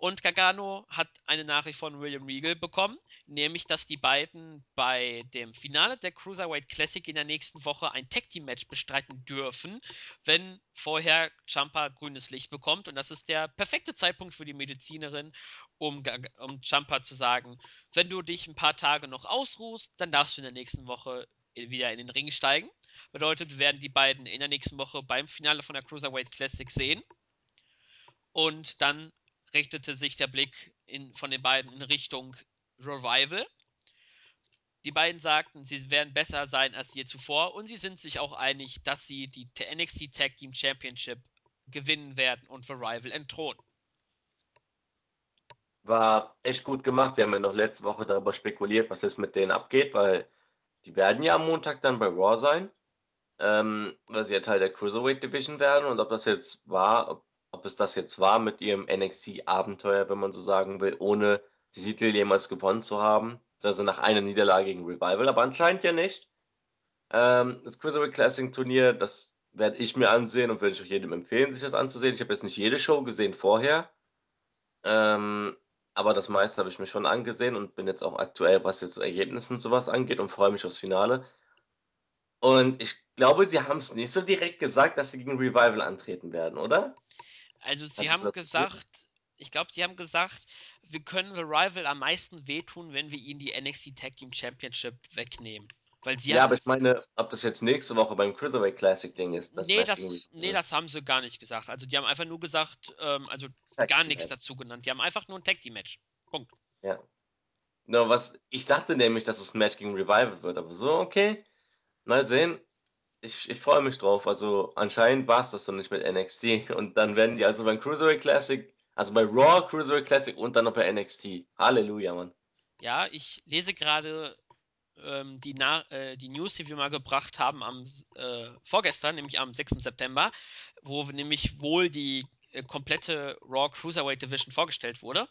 Speaker 1: Und Gargano hat eine Nachricht von William Regal bekommen, nämlich, dass die beiden bei dem Finale der Cruiserweight Classic in der nächsten Woche ein Tag Team Match bestreiten dürfen, wenn vorher Champa grünes Licht bekommt. Und das ist der perfekte Zeitpunkt für die Medizinerin, um, um Champa zu sagen, wenn du dich ein paar Tage noch ausruhst, dann darfst du in der nächsten Woche wieder in den Ring steigen. Bedeutet, wir werden die beiden in der nächsten Woche beim Finale von der Cruiserweight Classic sehen. Und dann richtete sich der Blick in, von den beiden in Richtung Revival. Die beiden sagten, sie werden besser sein als je zuvor und sie sind sich auch einig, dass sie die NXT Tag Team Championship gewinnen werden und Revival entthronen.
Speaker 2: War echt gut gemacht. Wir haben ja noch letzte Woche darüber spekuliert, was jetzt mit denen abgeht, weil die werden ja am Montag dann bei Raw sein, ähm, weil sie ja Teil der Cruiserweight Division werden und ob das jetzt war, ob ob es das jetzt war mit ihrem NXT-Abenteuer, wenn man so sagen will, ohne die Titel jemals gewonnen zu haben. Also nach einer Niederlage gegen Revival, aber anscheinend ja nicht. Ähm, das Cruiserweight Classic Turnier, das werde ich mir ansehen und würde ich auch jedem empfehlen, sich das anzusehen. Ich habe jetzt nicht jede Show gesehen vorher, ähm, aber das meiste habe ich mir schon angesehen und bin jetzt auch aktuell, was jetzt Ergebnisse und sowas angeht und freue mich aufs Finale. Und ich glaube, sie haben es nicht so direkt gesagt, dass sie gegen Revival antreten werden, oder?
Speaker 1: Also sie haben gesagt, ich glaube, die haben gesagt, wir können The Rival am meisten wehtun, wenn wir ihnen die NXT Tag Team Championship wegnehmen. Weil sie
Speaker 2: ja, aber ich meine, ob das jetzt nächste Woche beim Cruiserweight Classic Ding ist.
Speaker 1: Das nee, das, nee, das haben sie gar nicht gesagt. Also die haben einfach nur gesagt, ähm, also Tag gar nichts dazu genannt. Die haben einfach nur ein Tag Team Match. Punkt.
Speaker 2: Ja. No, was, ich dachte nämlich, dass es ein Match gegen Revival wird, aber so, okay. Mal sehen ich, ich freue mich drauf. Also anscheinend war es das so nicht mit NXT. Und dann werden die also beim Cruiserweight Classic, also bei Raw Cruiserweight Classic und dann noch bei NXT. Halleluja, Mann.
Speaker 1: Ja, ich lese gerade ähm, die, äh, die News, die wir mal gebracht haben am äh, vorgestern, nämlich am 6. September, wo nämlich wohl die äh, komplette Raw Cruiserweight Division vorgestellt wurde.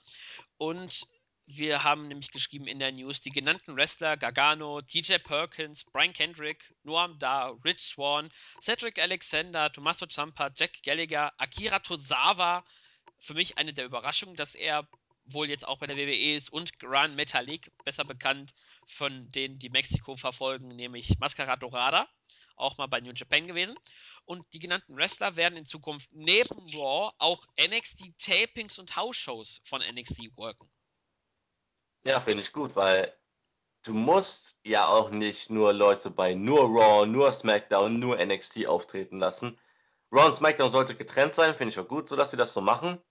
Speaker 1: Und wir haben nämlich geschrieben in der News, die genannten Wrestler Gargano, TJ Perkins, Brian Kendrick, Noam Da, Rich Swan, Cedric Alexander, Tommaso Ciampa, Jack Gallagher, Akira Tozawa. Für mich eine der Überraschungen, dass er wohl jetzt auch bei der WWE ist und Gran Metalik, besser bekannt von denen, die Mexiko verfolgen, nämlich Mascara Dorada, auch mal bei New Japan gewesen. Und die genannten Wrestler werden in Zukunft neben Raw auch NXT Tapings und House-Shows von NXT worken.
Speaker 2: Ja, finde ich gut, weil du musst ja auch nicht nur Leute bei nur Raw, nur SmackDown, nur NXT auftreten lassen. Raw und SmackDown sollte getrennt sein, finde ich auch gut, so dass sie das so machen.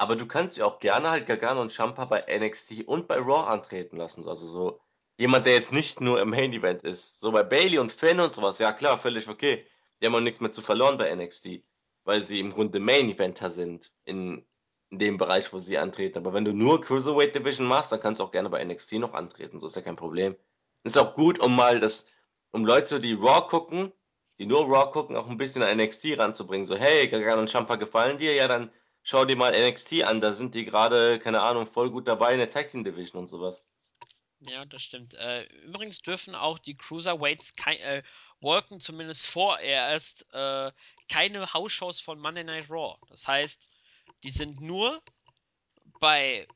Speaker 2: Aber du kannst ja auch gerne halt Gargano und Champa bei NXT und bei Raw antreten lassen. Also so jemand, der jetzt nicht nur im Main Event ist. So bei Bailey und Finn und sowas, ja klar, völlig okay. Die haben auch nichts mehr zu verloren bei NXT, weil sie im Grunde Main Eventer sind in in dem Bereich, wo sie antreten. Aber wenn du nur Cruiserweight Division machst, dann kannst du auch gerne bei NXT noch antreten. So ist ja kein Problem. Ist auch gut, um mal das, um Leute, die Raw gucken, die nur Raw gucken, auch ein bisschen an NXT ranzubringen. So, hey, Gargano und Champa gefallen dir? Ja, dann schau dir mal NXT an. Da sind die gerade, keine Ahnung, voll gut dabei in der Tag Team Division und sowas.
Speaker 1: Ja, das stimmt. Äh, übrigens dürfen auch die Cruiserweights äh, worken zumindest vorerst äh, keine Hausshows von Monday Night Raw. Das heißt, die sind nur bei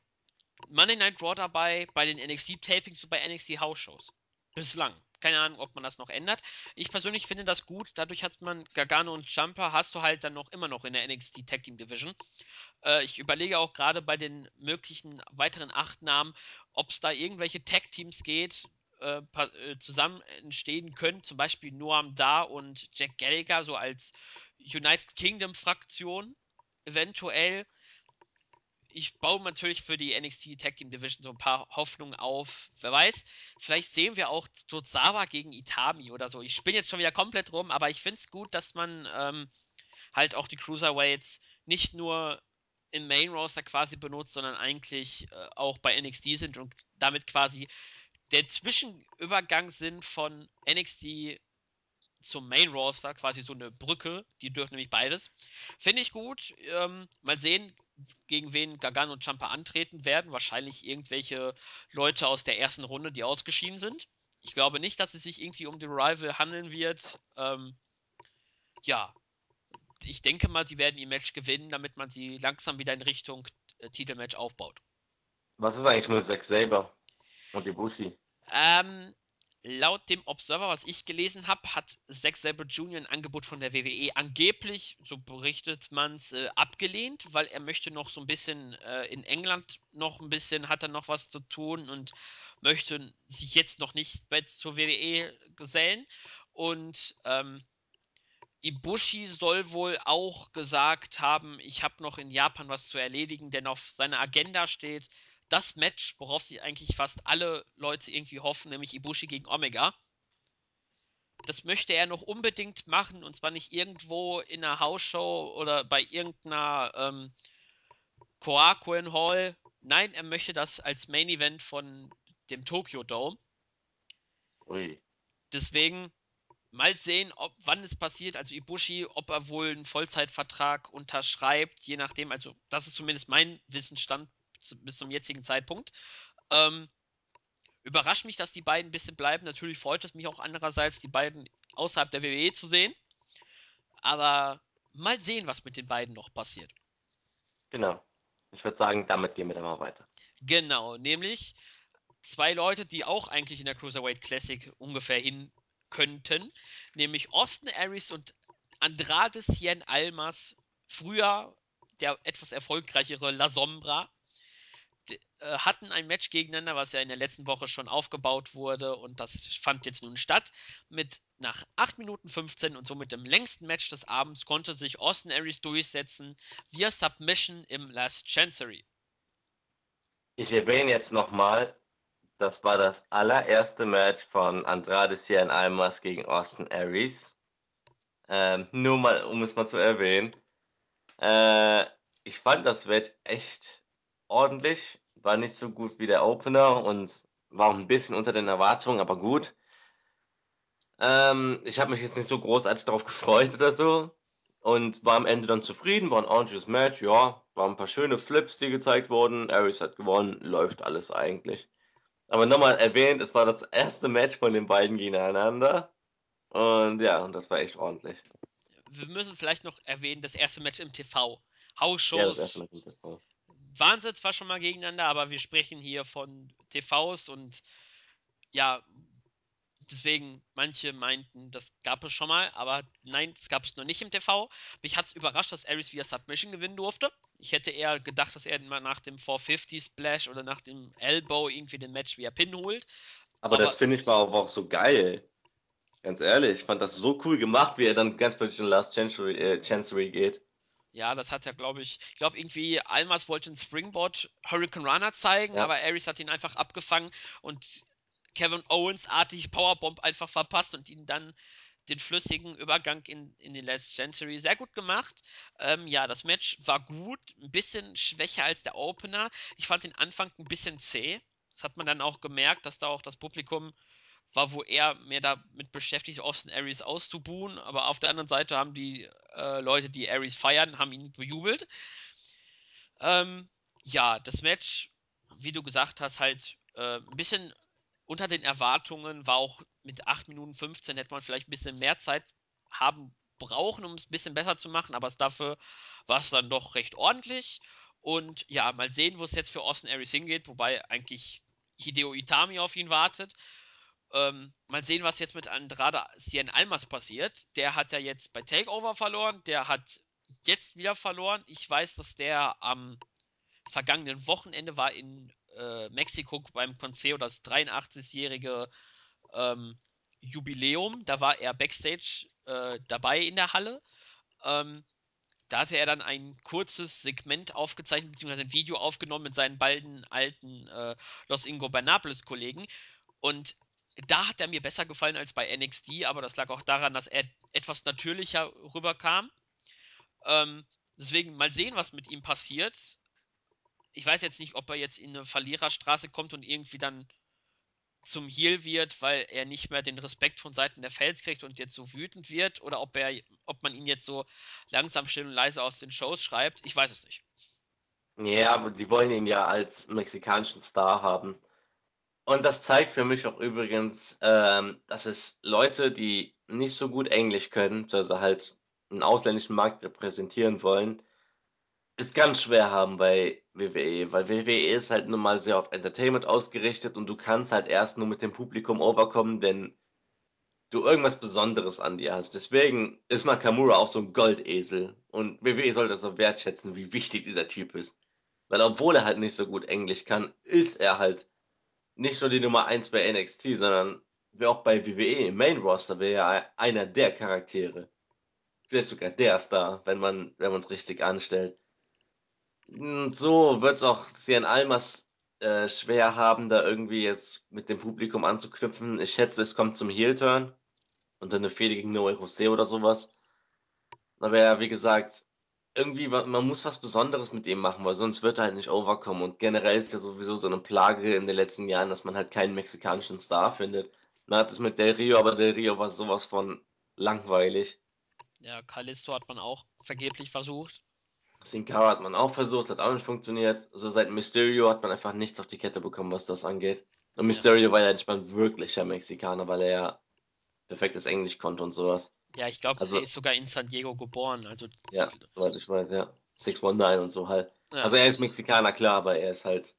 Speaker 1: Monday Night Raw dabei, bei den NXT-Tapings und bei NXT House-Shows. Bislang. Keine Ahnung, ob man das noch ändert. Ich persönlich finde das gut. Dadurch hat man Gargano und Jumper, hast du halt dann noch immer noch in der NXT Tag Team Division. Äh, ich überlege auch gerade bei den möglichen weiteren acht Namen, ob es da irgendwelche Tag Teams geht, äh, äh, zusammen entstehen können. Zum Beispiel Noam Da und Jack Gallagher, so als United Kingdom Fraktion eventuell. Ich baue natürlich für die NXT Tag Team Division so ein paar Hoffnungen auf. Wer weiß, vielleicht sehen wir auch Tozawa gegen Itami oder so. Ich spinne jetzt schon wieder komplett rum, aber ich finde es gut, dass man ähm, halt auch die Cruiserweights nicht nur im Main Roster quasi benutzt, sondern eigentlich äh, auch bei NXT sind und damit quasi der Zwischenübergang sind von NXT zum Main Roster, quasi so eine Brücke. Die dürfen nämlich beides. Finde ich gut. Ähm, mal sehen, gegen wen Gagan und Champa antreten werden. Wahrscheinlich irgendwelche Leute aus der ersten Runde, die ausgeschieden sind. Ich glaube nicht, dass es sich irgendwie um die Rival handeln wird. Ähm, ja, ich denke mal, sie werden ihr Match gewinnen, damit man sie langsam wieder in Richtung äh, Titelmatch aufbaut.
Speaker 2: Was ist eigentlich mit Zack Saber und Ibushi?
Speaker 1: Ähm, laut dem Observer, was ich gelesen habe, hat Zack Sabre Jr. ein Angebot von der WWE angeblich, so berichtet man es, äh, abgelehnt, weil er möchte noch so ein bisschen äh, in England noch ein bisschen, hat er noch was zu tun und möchte sich jetzt noch nicht bei, zur WWE gesellen. Und ähm, Ibushi soll wohl auch gesagt haben, ich habe noch in Japan was zu erledigen, denn auf seiner Agenda steht das Match, worauf sich eigentlich fast alle Leute irgendwie hoffen, nämlich Ibushi gegen Omega. Das möchte er noch unbedingt machen und zwar nicht irgendwo in einer Hausshow oder bei irgendeiner ähm, Koakuen Hall. Nein, er möchte das als Main Event von dem Tokyo Dome.
Speaker 2: Ui.
Speaker 1: Deswegen mal sehen, ob wann es passiert. Also Ibushi, ob er wohl einen Vollzeitvertrag unterschreibt, je nachdem. Also das ist zumindest mein Wissensstand bis zum jetzigen Zeitpunkt. Ähm, überrascht mich, dass die beiden ein bisschen bleiben. Natürlich freut es mich auch andererseits, die beiden außerhalb der WWE zu sehen. Aber mal sehen, was mit den beiden noch passiert.
Speaker 2: Genau. Ich würde sagen, damit gehen wir dann mal weiter.
Speaker 1: Genau, nämlich zwei Leute, die auch eigentlich in der Cruiserweight Classic ungefähr hin könnten, nämlich Austin Aries und Andrade Cien Almas, früher der etwas erfolgreichere La Sombra, hatten ein Match gegeneinander, was ja in der letzten Woche schon aufgebaut wurde und das fand jetzt nun statt. Mit nach 8 Minuten 15 und somit dem längsten Match des Abends konnte sich Austin Aries durchsetzen via Submission im Last Chancery.
Speaker 2: Ich erwähne jetzt nochmal, das war das allererste Match von Andrade Cien Almas gegen Austin Aries. Ähm, nur mal, um es mal zu erwähnen. Äh, ich fand das Match echt ordentlich. War nicht so gut wie der Opener und war auch ein bisschen unter den Erwartungen, aber gut. Ähm, ich habe mich jetzt nicht so großartig darauf gefreut oder so. Und war am Ende dann zufrieden, war ein ordentliches Match, ja. Waren ein paar schöne Flips, die gezeigt wurden. Aries hat gewonnen, läuft alles eigentlich. Aber nochmal erwähnt, es war das erste Match von den beiden gegeneinander. Und ja, und das war echt ordentlich.
Speaker 1: Wir müssen vielleicht noch erwähnen, das erste Match im TV.
Speaker 2: Ja,
Speaker 1: Hausshows
Speaker 2: TV.
Speaker 1: Waren sie zwar schon mal gegeneinander, aber wir sprechen hier von TVs und ja, deswegen manche meinten, das gab es schon mal, aber nein, das gab es noch nicht im TV. Mich hat es überrascht, dass Aries via Submission gewinnen durfte. Ich hätte eher gedacht, dass er mal nach dem 450 Splash oder nach dem Elbow irgendwie den Match via Pin holt.
Speaker 2: Aber,
Speaker 1: Aber-
Speaker 2: das finde ich war auch, auch so geil. Ganz ehrlich, ich fand das so cool gemacht, wie er dann ganz plötzlich in Last Chancery, äh, Chancery geht.
Speaker 1: Ja, das hat er, glaube ich. Ich glaube, irgendwie Almas wollte einen Springboard Hurricane Runner zeigen,
Speaker 2: Ja.
Speaker 1: aber Aries hat ihn einfach abgefangen und Kevin Owens artig Powerbomb einfach verpasst und ihn dann den flüssigen Übergang in, in den Last Century sehr gut gemacht. Ähm, ja, das Match war gut, ein bisschen schwächer als der Opener. Ich fand den Anfang ein bisschen zäh. Das hat man dann auch gemerkt, dass da auch das Publikum war, wo er mehr damit beschäftigt, Austin Aries auszubuhen. Aber auf der anderen Seite haben die äh, Leute, die Aries feiern, haben ihn bejubelt. Ähm, ja, das Match, wie du gesagt hast, halt äh, ein bisschen unter den Erwartungen, war auch mit 8 Minuten 15 hätte man vielleicht ein bisschen mehr Zeit haben brauchen, um es ein bisschen besser zu machen, aber dafür war es dann doch recht ordentlich. Und ja, mal sehen, wo es jetzt für Austin Aries hingeht, wobei eigentlich Hideo Itami auf ihn wartet. Ähm, mal sehen, was jetzt mit Andrade Cien Almas passiert. Der hat ja jetzt bei Takeover verloren, der hat jetzt wieder verloren. Ich weiß, dass der am vergangenen Wochenende war in äh, Mexiko beim Consejo das 83-jährige ähm, Jubiläum. Da war er backstage äh, dabei in der Halle. Ähm, da hatte er dann ein kurzes Segment aufgezeichnet, beziehungsweise ein Video aufgenommen mit seinen beiden alten äh, Los Ingobernables-Kollegen. Und da hat er mir besser gefallen als bei NXT, aber das lag auch daran, dass er etwas natürlicher rüberkam. Ähm, deswegen mal sehen, was mit ihm passiert. Ich weiß jetzt nicht, ob er jetzt in eine Verliererstraße kommt und irgendwie dann zum Heel wird, weil er nicht mehr den Respekt von Seiten der Fans kriegt und jetzt so wütend wird, oder ob er, ob man ihn jetzt so langsam still und leise aus den Shows schreibt. Ich weiß es nicht.
Speaker 2: Ja, aber die wollen ihn ja als mexikanischen Star haben. Und das zeigt für mich auch übrigens, ähm, dass es Leute, die nicht so gut Englisch können, also halt einen ausländischen Markt repräsentieren wollen, es ganz schwer haben bei WWE, weil WWE ist halt nun mal sehr auf Entertainment ausgerichtet und du kannst halt erst nur mit dem Publikum overkommen, wenn du irgendwas Besonderes an dir hast. Deswegen ist Nakamura auch so ein Goldesel und WWE sollte auch wertschätzen, wie wichtig dieser Typ ist. Weil obwohl er halt nicht so gut Englisch kann, ist er halt nicht nur die Nummer 1 bei NXT, sondern wie auch bei WWE im Main Roster wäre er einer der Charaktere. Vielleicht sogar der Star, wenn man wenn man es richtig anstellt. Und so wird es auch Cien Almas äh, schwer haben, da irgendwie jetzt mit dem Publikum anzuknüpfen. Ich schätze, es kommt zum Heel-Turn und dann eine Fehde gegen Noe Jose oder sowas. Aber ja, wie gesagt, irgendwie, man muss was Besonderes mit ihm machen, weil sonst wird er halt nicht overkommen. Und generell ist ja sowieso so eine Plage in den letzten Jahren, dass man halt keinen mexikanischen Star findet. Man hat es mit Del Rio, aber Del Rio war sowas von langweilig.
Speaker 1: Ja, Kalisto hat man auch vergeblich versucht.
Speaker 2: Sin Cara hat man auch versucht, hat auch nicht funktioniert. So seit Mysterio hat man einfach nichts auf die Kette bekommen, was das angeht. Und Mysterio ja. war ja entspannt wirklicher Mexikaner, weil er ja perfektes Englisch konnte und sowas.
Speaker 1: Ja, ich glaube, also, er ist sogar in San Diego geboren. Also,
Speaker 2: ja, soweit ich weiß, ja. 619 und so halt. Ja. Also er ist Mexikaner, klar, aber er ist halt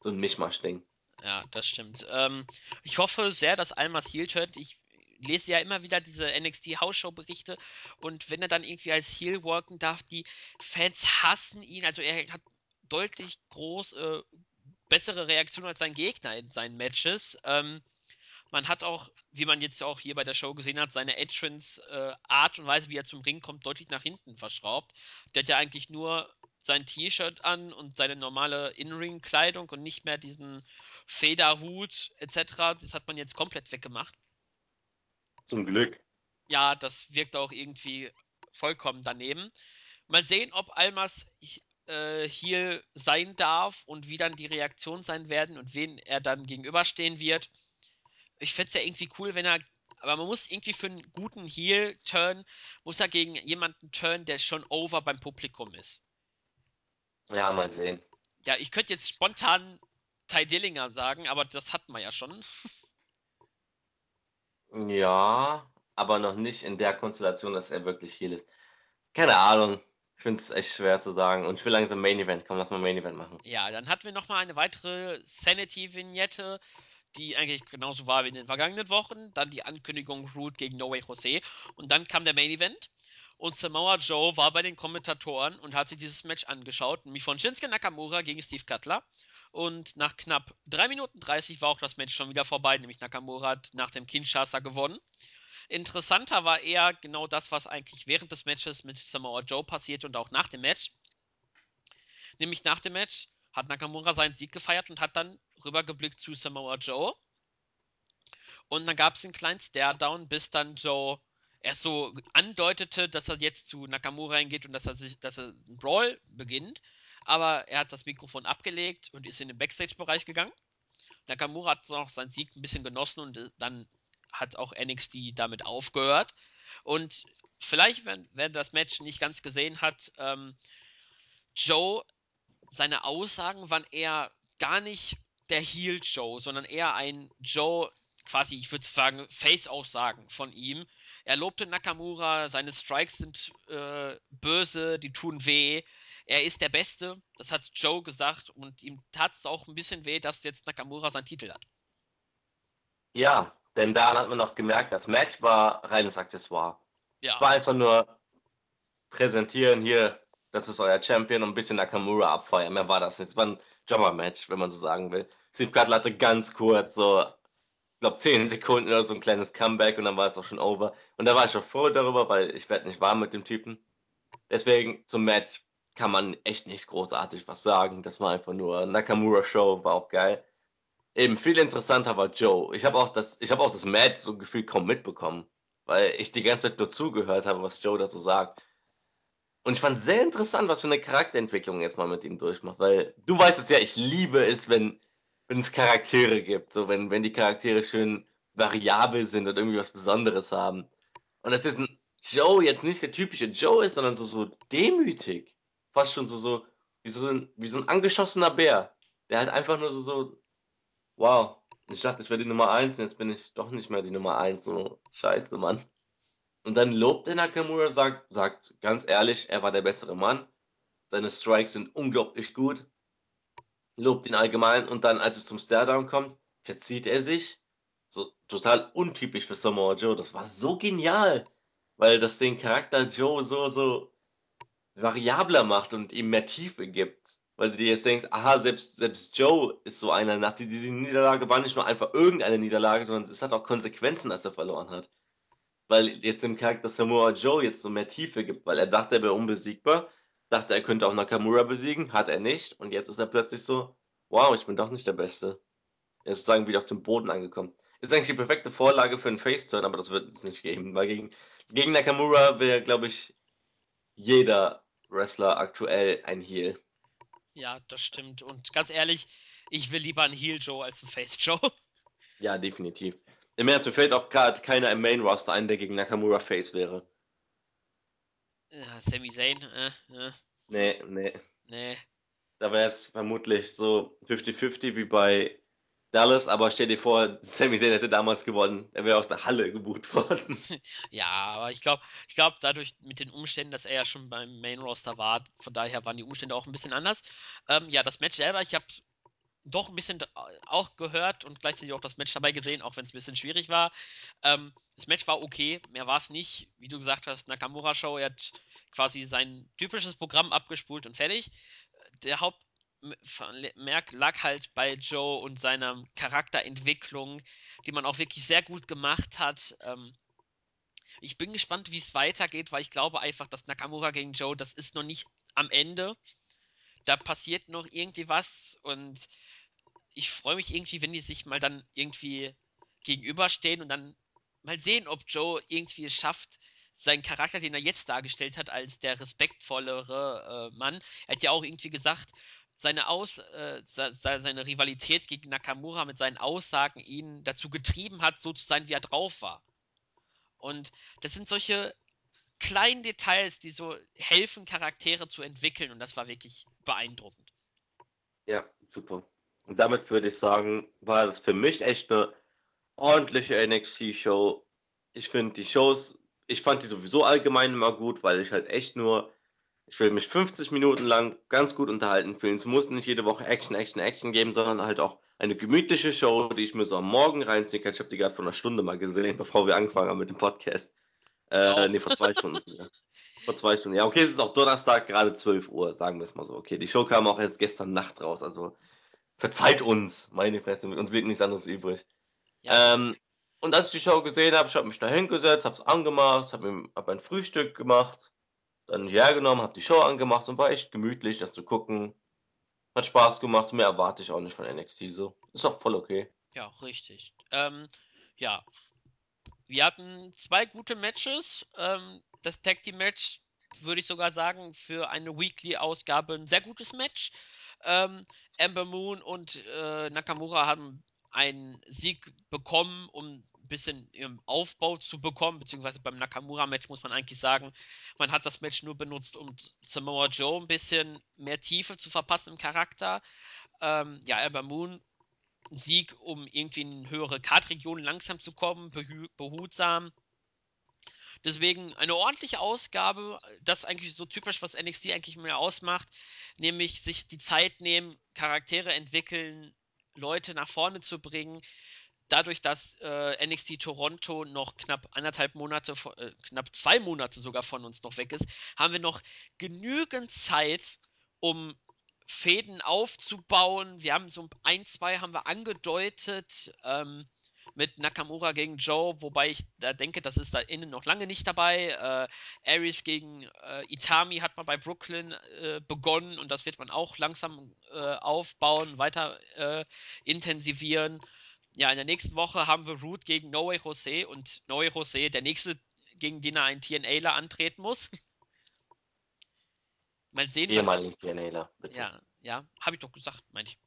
Speaker 2: so ein Mischmasch-Ding.
Speaker 1: Ja, das stimmt. Ähm, ich hoffe sehr, dass Almas Heel hört. Ich lese ja immer wieder diese NXT Hausshow Berichte und wenn er dann irgendwie als Heel walken darf, die Fans hassen ihn. Also er hat deutlich groß äh, bessere Reaktionen als sein Gegner in seinen Matches. Ähm, man hat auch, wie man jetzt auch hier bei der Show gesehen hat, seine Entrance äh, Art und Weise, wie er zum Ring kommt, deutlich nach hinten verschraubt. Der hat ja eigentlich nur sein T-Shirt an und seine normale In-Ring-Kleidung und nicht mehr diesen Federhut etc. Das hat man jetzt komplett weggemacht.
Speaker 2: Zum Glück.
Speaker 1: Ja, das wirkt auch irgendwie vollkommen daneben. Mal sehen, ob Almas äh, hier sein darf und wie dann die Reaktionen sein werden und wen er dann gegenüberstehen wird. Ich fände es ja irgendwie cool, wenn er. Aber man muss irgendwie für einen guten Heel-Turn, muss er gegen jemanden turn, der schon over beim Publikum ist.
Speaker 2: Ja, mal sehen.
Speaker 1: Ja, ich könnte jetzt spontan Ty Dillinger sagen, aber das hatten wir ja schon.
Speaker 2: Ja, aber noch nicht in der Konstellation, dass er wirklich Heal ist. Keine Ahnung. Ich finde es echt schwer zu sagen. Und ich will langsam Main Event. Komm, lass mal Main Event machen.
Speaker 1: Ja, dann hatten wir nochmal eine weitere Sanity-Vignette, die eigentlich genauso war wie in den vergangenen Wochen. Dann die Ankündigung Root gegen No Way Jose. Und dann kam der Main Event. Und Samoa Joe war bei den Kommentatoren und hat sich dieses Match angeschaut, nämlich von Shinsuke Nakamura gegen Steve Cutler. Und nach knapp 3 Minuten 30 war auch das Match schon wieder vorbei, nämlich Nakamura hat nach dem Kinshasa gewonnen. Interessanter war eher genau das, was eigentlich während des Matches mit Samoa Joe passiert und auch nach dem Match. Nämlich nach dem Match hat Nakamura seinen Sieg gefeiert und hat dann rübergeblickt zu Samoa Joe. Und dann gab es einen kleinen Stare-Down, bis dann Joe erst so andeutete, dass er jetzt zu Nakamura hingeht und dass er sich, dass er einen Brawl beginnt aber er hat das Mikrofon abgelegt und ist in den Backstage-Bereich gegangen. Nakamura hat noch seinen Sieg ein bisschen genossen und äh, dann hat auch NXT damit aufgehört. Und vielleicht, wenn, wer das Match nicht ganz gesehen hat, ähm, Joe, seine Aussagen waren eher gar nicht der Heel-Show, sondern eher ein Joe, quasi, ich würde sagen, Face-Aussagen von ihm. Er lobte Nakamura, seine Strikes sind äh, böse, die tun weh er ist der Beste, das hat Joe gesagt und ihm tat es auch ein bisschen weh, dass jetzt Nakamura seinen Titel hat.
Speaker 2: Ja, denn daran hat man noch gemerkt, das Match war reines Accessoire. Ja. Es war einfach nur präsentieren hier, das ist euer Champion und ein bisschen Nakamura abfeuern. Mehr war das. Es war ein Jobber-Match, wenn man so sagen will. Steve Cutler hatte ganz kurz so, ich glaube 10 Sekunden oder so ein kleines Comeback und dann war es auch schon over. Und da war ich schon froh darüber, weil ich werde nicht warm mit dem Typen. Deswegen zum Match kann man echt nichts großartig was sagen. Das war einfach nur Nakamura Show, war auch geil. Eben viel interessanter war Joe. Ich habe auch das, ich habe auch das Match so gefühlt kaum mitbekommen, weil ich die ganze Zeit nur zugehört habe, was Joe da so sagt. Und ich fand sehr interessant, was für eine Charakterentwicklung jetzt mal mit ihm durchmacht, weil du weißt es ja, ich liebe es, wenn wenn es Charaktere gibt, so wenn wenn die Charaktere schön variabel sind und irgendwie was Besonderes haben. Und das ist ein Joe jetzt nicht der typische Joe ist, sondern so so demütig fast schon so, so, wie so ein, wie so ein angeschossener Bär. Der halt einfach nur so, so, wow, ich dachte, ich wäre die Nummer 1 und jetzt bin ich doch nicht mehr die Nummer 1. So, scheiße, Mann. Und dann lobt der Nakamura, sagt, sagt ganz ehrlich, er war der bessere Mann. Seine Strikes sind unglaublich gut. Lobt ihn allgemein und dann, als es zum Stairdown kommt, verzieht er sich. So total untypisch für Samoa Joe. Das war so genial, weil das den Charakter Joe so, so variabler macht und ihm mehr Tiefe gibt. Weil du dir jetzt denkst, aha, selbst, selbst Joe ist so einer. Nach dieser Niederlage war nicht nur einfach irgendeine Niederlage, sondern es hat auch Konsequenzen, dass er verloren hat. Weil jetzt dem Charakter Samoa Joe jetzt so mehr Tiefe gibt, weil er dachte, er wäre unbesiegbar, dachte, er könnte auch Nakamura besiegen, hat er nicht. Und jetzt ist er plötzlich so, wow, ich bin doch nicht der Beste. Er ist sozusagen wieder auf dem Boden angekommen. Ist eigentlich die perfekte Vorlage für einen Face-Turn, aber das wird es nicht geben. Weil gegen, gegen Nakamura wäre, glaube ich, jeder Wrestler aktuell ein Heel.
Speaker 1: Ja, das stimmt. Und ganz ehrlich, ich will lieber einen Heel Joe als einen Face Joe.
Speaker 2: Ja, definitiv. Im Ernst, mir fällt auch gerade keiner im Main Roster ein, der gegen Nakamura Face wäre.
Speaker 1: Ja, Sami Zayn, äh, äh.
Speaker 2: Nee, nee.
Speaker 1: Nee.
Speaker 2: Da wäre es vermutlich so 50-50 wie bei Dallas, aber stell dir vor, Sami Zayn hätte damals gewonnen. Er wäre aus der Halle gebucht worden.
Speaker 1: ja, aber ich glaube, ich glaube, dadurch mit den Umständen, dass er ja schon beim Main Roster war, von daher waren die Umstände auch ein bisschen anders. Ähm, ja, das Match selber, ich habe doch ein bisschen auch gehört und gleichzeitig auch das Match dabei gesehen, auch wenn es ein bisschen schwierig war. Ähm, das Match war okay, mehr war es nicht. Wie du gesagt hast, Nakamura Show, er hat quasi sein typisches Programm abgespult und fertig. Der Hauptmerk lag halt bei Joe und seiner Charakterentwicklung, die man auch wirklich sehr gut gemacht hat. Ähm, ich bin gespannt, wie es weitergeht, weil ich glaube einfach, dass Nakamura gegen Joe, das ist noch nicht am Ende. Da passiert noch irgendwie was und ich freue mich irgendwie, wenn die sich mal dann irgendwie gegenüberstehen und dann mal sehen, ob Joe irgendwie es schafft, seinen Charakter, den er jetzt dargestellt hat, als der respektvollere äh, Mann. Er hat ja auch irgendwie gesagt, seine, Aus, äh, seine Rivalität gegen Nakamura mit seinen Aussagen ihn dazu getrieben hat, so zu sein, wie er drauf war. Und das sind solche kleinen Details, die so helfen, Charaktere zu entwickeln. Und das war wirklich beeindruckend.
Speaker 2: Ja, super. Und damit würde ich sagen, war das für mich echt eine ordentliche NXT-Show. Ich finde die Shows, ich fand die sowieso allgemein immer gut, weil ich halt echt nur, ich will mich 50 Minuten lang ganz gut unterhalten fühlen. Es muss nicht jede Woche Action, Action, Action geben, sondern halt auch eine gemütliche Show, die ich mir so am Morgen reinziehen kann. Ich habe die gerade vor einer Stunde mal gesehen, bevor wir angefangen haben mit dem Podcast. Äh, nee, vor zwei Stunden. Ja. Vor zwei Stunden. Ja, okay, es ist auch Donnerstag, gerade 12 Uhr, sagen wir es mal so. Okay, die Show kam auch erst gestern Nacht raus, also verzeiht uns, meine Fresse, mit uns wird nichts anderes übrig. Ja. Ähm, und als ich die Show gesehen habe, ich habe mich da hingesetzt, habe es angemacht, habe hab ein Frühstück gemacht, dann hergenommen, habe die Show angemacht und war echt gemütlich, das zu gucken. Hat Spaß gemacht, mehr erwarte ich auch nicht von NXT so. Ist auch voll okay.
Speaker 1: Ja, richtig. Ähm, ja. Wir hatten zwei gute Matches. Ähm, das Tag Team Match würde ich sogar sagen, für eine Weekly-Ausgabe ein sehr gutes Match. Ähm, Ember Moon und äh, Nakamura haben einen Sieg bekommen, um ein bisschen im Aufbau zu bekommen, beziehungsweise beim Nakamura-Match muss man eigentlich sagen, man hat das Match nur benutzt, um Samoa Joe ein bisschen mehr Tiefe zu verpassen im Charakter. Ähm, ja, Ember Moon Sieg, um irgendwie in höhere Kartregionen langsam zu kommen, behutsam. Deswegen eine ordentliche Ausgabe, das eigentlich so typisch, was NXT eigentlich mehr ausmacht, nämlich sich die Zeit nehmen, Charaktere entwickeln, Leute nach vorne zu bringen. Dadurch, dass äh, NXT Toronto noch knapp anderthalb Monate, äh, knapp zwei Monate sogar von uns noch weg ist, haben wir noch genügend Zeit, um Fäden aufzubauen. Wir haben so ein, zwei haben wir angedeutet. Ähm, mit Nakamura gegen Joe, wobei ich da denke, das ist da innen noch lange nicht dabei. Äh, Aries gegen äh, Itami hat man bei Brooklyn äh, begonnen und das wird man auch langsam äh, aufbauen, weiter äh, intensivieren. Ja, in der nächsten Woche haben wir Root gegen Noe Jose und Noe Jose, der nächste, gegen den er einen TNAler antreten muss. Mal sehen.
Speaker 2: Ehemaligen TNAler,
Speaker 1: bitte. Ja, ja, habe ich doch gesagt, meine ich.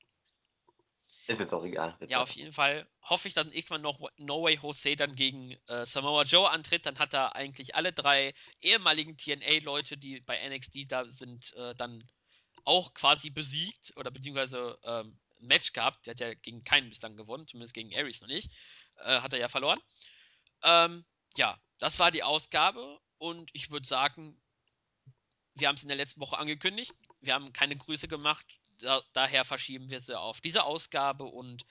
Speaker 2: Ist jetzt auch egal.
Speaker 1: Bitte. Ja, auf jeden Fall hoffe ich, dass irgendwann noch No Way Jose dann gegen äh, Samoa Joe antritt. Dann hat er eigentlich alle drei ehemaligen TNA-Leute, die bei NXT da sind, äh, dann auch quasi besiegt oder beziehungsweise ähm, ein Match gehabt. Der hat ja gegen keinen bislang gewonnen, zumindest gegen Aries noch nicht. Äh, hat er ja verloren. Ähm, ja, das war die Ausgabe und ich würde sagen, wir haben es in der letzten Woche angekündigt. Wir haben keine Grüße gemacht. Da, daher verschieben wir sie auf diese Ausgabe und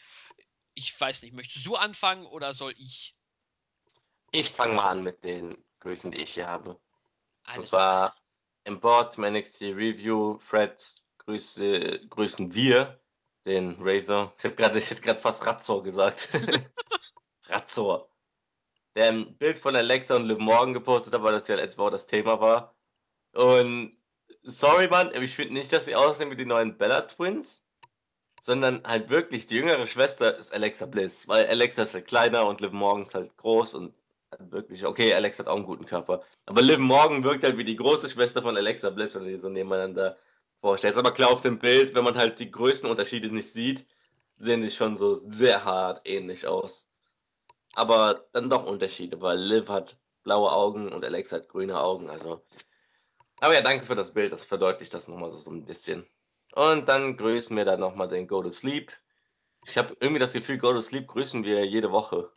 Speaker 1: ich weiß nicht, möchtest du anfangen oder soll ich?
Speaker 2: Ich fange mal an mit den Grüßen, die ich hier habe.
Speaker 1: Alles
Speaker 2: Und zwar im Board NXT Review, Fred, Grüße, grüßen wir den Razor. Ich habe gerade, ich hätte gerade fast Razor gesagt. Razor. Der ein Bild von Alexa und Liv Morgan gepostet hat, weil das ja letzte Woche das Thema war. Und sorry, Mann, ich finde nicht, dass sie aussehen wie die neuen Bella Twins, sondern halt wirklich, die jüngere Schwester ist Alexa Bliss, weil Alexa ist halt kleiner und Liv Morgan ist halt groß und halt wirklich, okay, Alexa hat auch einen guten Körper. Aber Liv Morgan wirkt halt wie die große Schwester von Alexa Bliss, wenn du die so nebeneinander vorstellst. Aber klar, auf dem Bild, wenn man halt die Größenunterschiede nicht sieht, sehen die schon so sehr hart ähnlich aus. Aber dann doch Unterschiede, weil Liv hat blaue Augen und Alexa hat grüne Augen, also. Aber ja, danke für das Bild, das verdeutlicht das nochmal so, so ein bisschen. Und dann grüßen wir dann nochmal den Go to Sleep. Ich habe irgendwie das Gefühl, Go to Sleep grüßen wir jede Woche.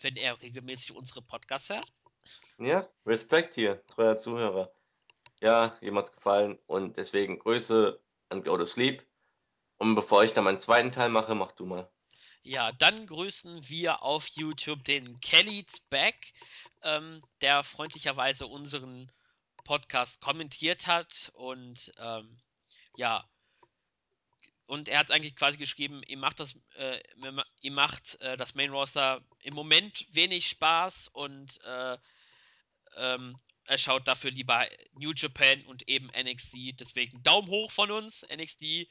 Speaker 1: Wenn er regelmäßig unsere Podcasts hört.
Speaker 2: Ja, Respekt hier, treuer Zuhörer. Ja, jemals gefallen und deswegen Grüße an Go to Sleep. Und bevor ich dann meinen zweiten Teil mache, mach du mal.
Speaker 1: Ja, dann grüßen wir auf YouTube den Kelly's Back, ähm, der freundlicherweise unseren Podcast kommentiert hat und ähm, ja, und er hat eigentlich quasi geschrieben, ihm macht das, äh, ihm macht äh, das Main Roster im Moment wenig Spaß und äh, ähm, er schaut dafür lieber New Japan und eben NXT. Deswegen Daumen hoch von uns, NXT.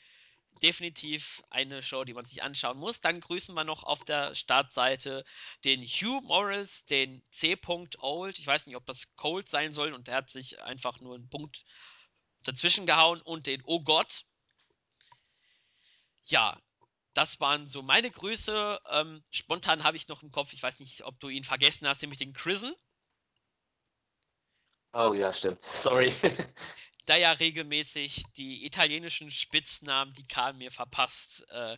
Speaker 1: Definitiv eine Show, die man sich anschauen muss. Dann grüßen wir noch auf der Startseite den Hugh Morris, den C. Old. Ich weiß nicht, ob das Cold sein soll und er hat sich einfach nur einen Punkt dazwischen gehauen und den Oh Gott. Ja, das waren so meine Grüße. Ähm, spontan habe ich noch im Kopf, ich weiß nicht, ob du ihn vergessen hast, nämlich den Chrisen.
Speaker 2: Oh ja, stimmt. Sorry.
Speaker 1: da ja regelmäßig die italienischen Spitznamen, die Karl mir verpasst, äh,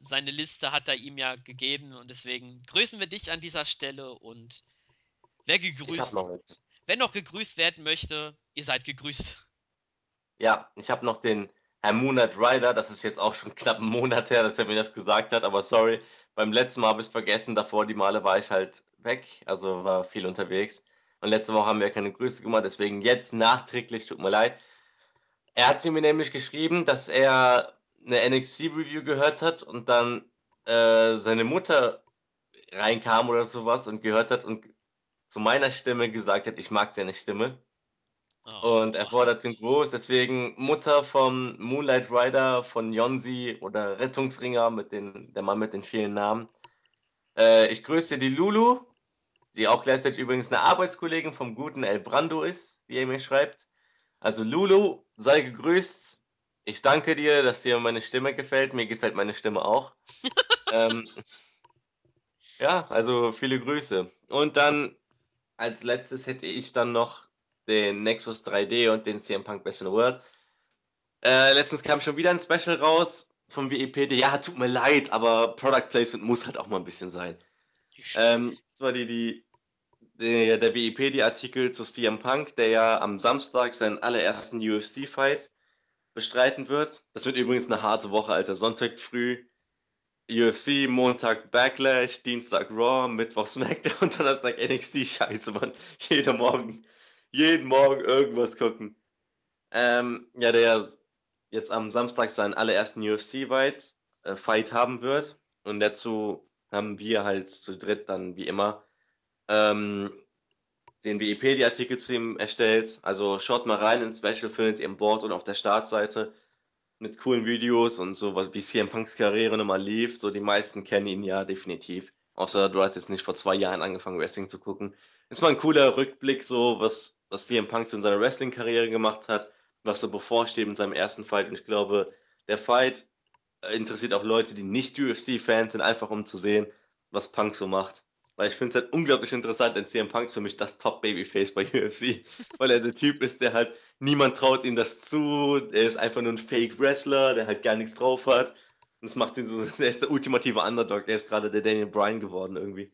Speaker 1: seine Liste hat er ihm ja gegeben und deswegen grüßen wir dich an dieser Stelle und wer gegrüßt, noch wer noch gegrüßt werden möchte, ihr seid gegrüßt.
Speaker 2: Ja, ich habe noch den Herr Moonlight Rider, das ist jetzt auch schon knapp einen Monat her, dass er mir das gesagt hat, aber sorry, beim letzten Mal habe ich es vergessen, davor die Male war ich halt weg, also war viel unterwegs. Und letzte Woche haben wir keine Grüße gemacht, deswegen jetzt nachträglich, tut mir leid. Er hat sie mir nämlich geschrieben, dass er eine NXT-Review gehört hat und dann äh, seine Mutter reinkam oder sowas und gehört hat und zu meiner Stimme gesagt hat, ich mag seine Stimme. Oh, und er fordert den Gruß, deswegen Mutter vom Moonlight Rider, von Yonzi oder Rettungsringer, mit den, der Mann mit den vielen Namen. Äh, ich grüße die Lulu, die auch gleichzeitig übrigens eine Arbeitskollegin vom guten El Brando ist, wie er mir schreibt. Also Lulu, sei gegrüßt. Ich danke dir, dass dir meine Stimme gefällt. Mir gefällt meine Stimme auch. ähm, ja, also viele Grüße. Und dann als letztes hätte ich dann noch den Nexus 3D und den CM Punk Best in the World. Äh, letztens kam schon wieder ein Special raus vom WEPD. Ja, tut mir leid, aber Product Placement muss halt auch mal ein bisschen sein. Ähm, war die, die, der, der Wikipedia-Artikel zu CM Punk, der ja am Samstag seinen allerersten UFC-Fight bestreiten wird. Das wird übrigens eine harte Woche, Alter. Sonntag früh UFC, Montag Backlash, Dienstag Raw, Mittwoch SmackDown, Donnerstag NXT. Scheiße, Mann. Jeden Morgen, jeden Morgen irgendwas gucken. Ähm, ja, der jetzt am Samstag seinen allerersten UFC-Fight äh, haben wird. Und dazu haben wir halt zu dritt dann wie immer ähm, den Wikipedia-Artikel zu ihm erstellt. Also schaut mal rein ins Special, findet ihr im Board und auf der Startseite mit coolen Videos und so, wie CM Punks Karriere nochmal lief. So, die meisten kennen ihn ja definitiv. Außer du hast jetzt nicht vor zwei Jahren angefangen, Wrestling zu gucken. Ist mal ein cooler Rückblick, so, was, was CM Punks in seiner Wrestling-Karriere gemacht hat, was so bevorsteht in seinem ersten Fight. Und ich glaube, der Fight interessiert auch Leute, die nicht UFC-Fans sind, einfach um zu sehen, was Punk so macht. Weil ich finde es halt unglaublich interessant, denn CM Punk ist für mich das Top-Babyface bei UFC. weil er der Typ ist, der halt, niemand traut ihm das zu, er ist einfach nur ein Fake-Wrestler, der halt gar nichts drauf hat. Und das macht ihn so, der ist der ultimative Underdog, der ist gerade der Daniel Bryan geworden irgendwie.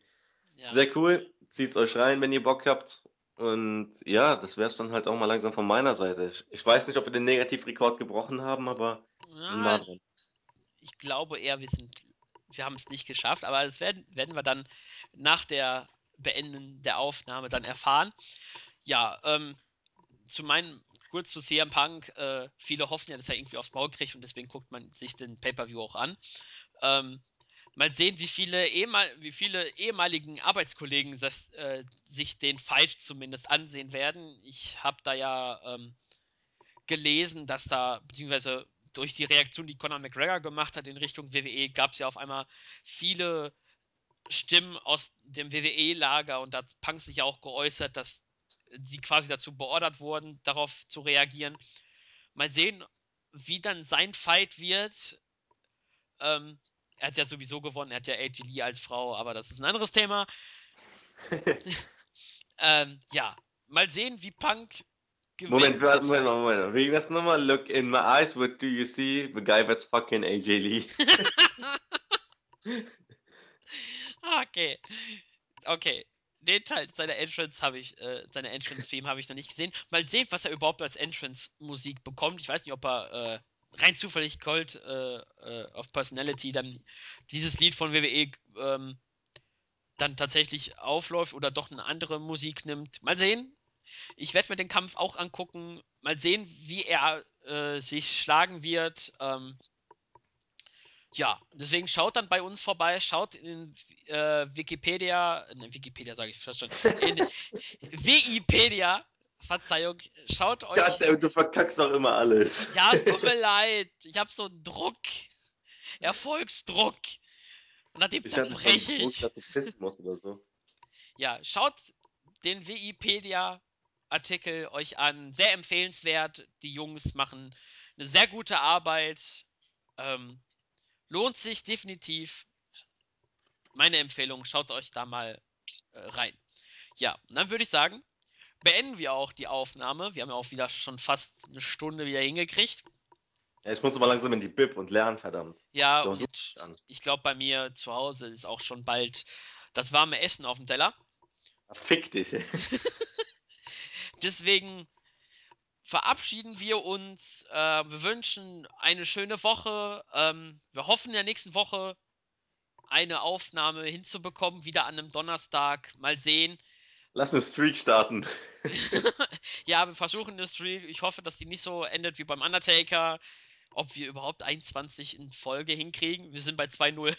Speaker 2: Ja. Sehr cool, zieht's euch rein, wenn ihr Bock habt. Und ja, das wäre es dann halt auch mal langsam von meiner Seite. Ich, ich weiß nicht, ob wir den Negativrekord gebrochen haben, aber
Speaker 1: Ja. Ich glaube eher, wir sind, wir haben es nicht geschafft, aber das werden, werden wir dann nach der Beenden der Aufnahme dann erfahren. Ja, ähm, zu meinem, kurz zu CM Punk, äh, viele hoffen ja, dass er irgendwie aufs Maul kriegt und deswegen guckt man sich den Pay-Per-View auch an. Ähm, mal sehen, wie viele, ehemal, wie viele ehemaligen Arbeitskollegen das, äh, sich den Fight zumindest ansehen werden. Ich habe da ja ähm, gelesen, dass da, beziehungsweise durch die Reaktion, die Conor McGregor gemacht hat in Richtung WWE, gab es ja auf einmal viele Stimmen aus dem WWE-Lager und da hat Punk sich ja auch geäußert, dass sie quasi dazu beordert wurden, darauf zu reagieren. Mal sehen, wie dann sein Fight wird. Ähm, er hat ja sowieso gewonnen, er hat ja AJ Lee als Frau, aber das ist ein anderes Thema. Ähm, ja, mal sehen, wie Punk
Speaker 2: Moment, warte, Moment, Moment. Wegen das nochmal, look in my eyes, what do you see? The guy that's fucking AJ Lee.
Speaker 1: Okay. Okay. Den Teil seiner Entrance habe ich, äh, seine Entrance-Theme habe ich noch nicht gesehen. Mal sehen, was er überhaupt als Entrance-Musik bekommt. Ich weiß nicht, ob er äh, rein zufällig Cold äh, äh, of Personality dann dieses Lied von WWE ähm, dann tatsächlich aufläuft oder doch eine andere Musik nimmt. Mal sehen. Ich werde mir den Kampf auch angucken. Mal sehen, wie er äh, sich schlagen wird. Ähm, ja, deswegen schaut dann bei uns vorbei, schaut in äh, Wikipedia, in Wikipedia sage ich fast schon, in Wikipedia, Verzeihung, schaut euch.
Speaker 2: Gott, du verkackst doch immer alles.
Speaker 1: Ja, es tut mir leid, ich habe so einen Druck, Erfolgsdruck. Und nach dem
Speaker 2: Ich hatte
Speaker 1: zerbreche
Speaker 2: Druck,
Speaker 1: ich.
Speaker 2: dass du pissen musst oder so.
Speaker 1: Ja, schaut den Wikipedia-Artikel euch an, sehr empfehlenswert. Die Jungs machen eine sehr gute Arbeit. Ähm, lohnt sich definitiv. Meine Empfehlung, schaut euch da mal äh, rein. Ja, dann würde ich sagen, beenden wir auch die Aufnahme. Wir haben ja auch wieder schon fast eine Stunde wieder hingekriegt.
Speaker 2: Ja, ich muss aber langsam in die Bib und lernen, verdammt.
Speaker 1: Ja, und ich glaube, bei mir zu Hause ist auch schon bald das warme Essen auf dem Teller.
Speaker 2: Fick dich.
Speaker 1: Deswegen verabschieden wir uns. Äh, wir wünschen eine schöne Woche. Ähm, wir hoffen in der nächsten Woche eine Aufnahme hinzubekommen, wieder an einem Donnerstag. Mal sehen.
Speaker 2: Lass einen Streak starten.
Speaker 1: ja, wir versuchen eine Streak. Ich hoffe, dass die nicht so endet wie beim Undertaker. Ob wir überhaupt 21 in Folge hinkriegen. Wir sind bei 2-0.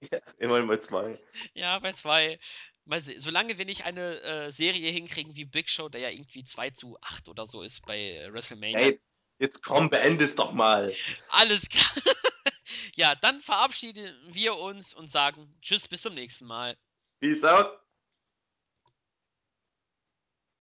Speaker 2: ja, immerhin bei zwei.
Speaker 1: ja, bei 2. Mal sehen. Solange wir nicht eine äh, Serie hinkriegen wie Big Show, der ja irgendwie 2 zu 8 oder so ist bei äh, WrestleMania.
Speaker 2: Jetzt, jetzt komm, beende es doch mal.
Speaker 1: Alles klar. ja, dann verabschieden wir uns und sagen Tschüss, bis zum nächsten Mal.
Speaker 2: Peace out.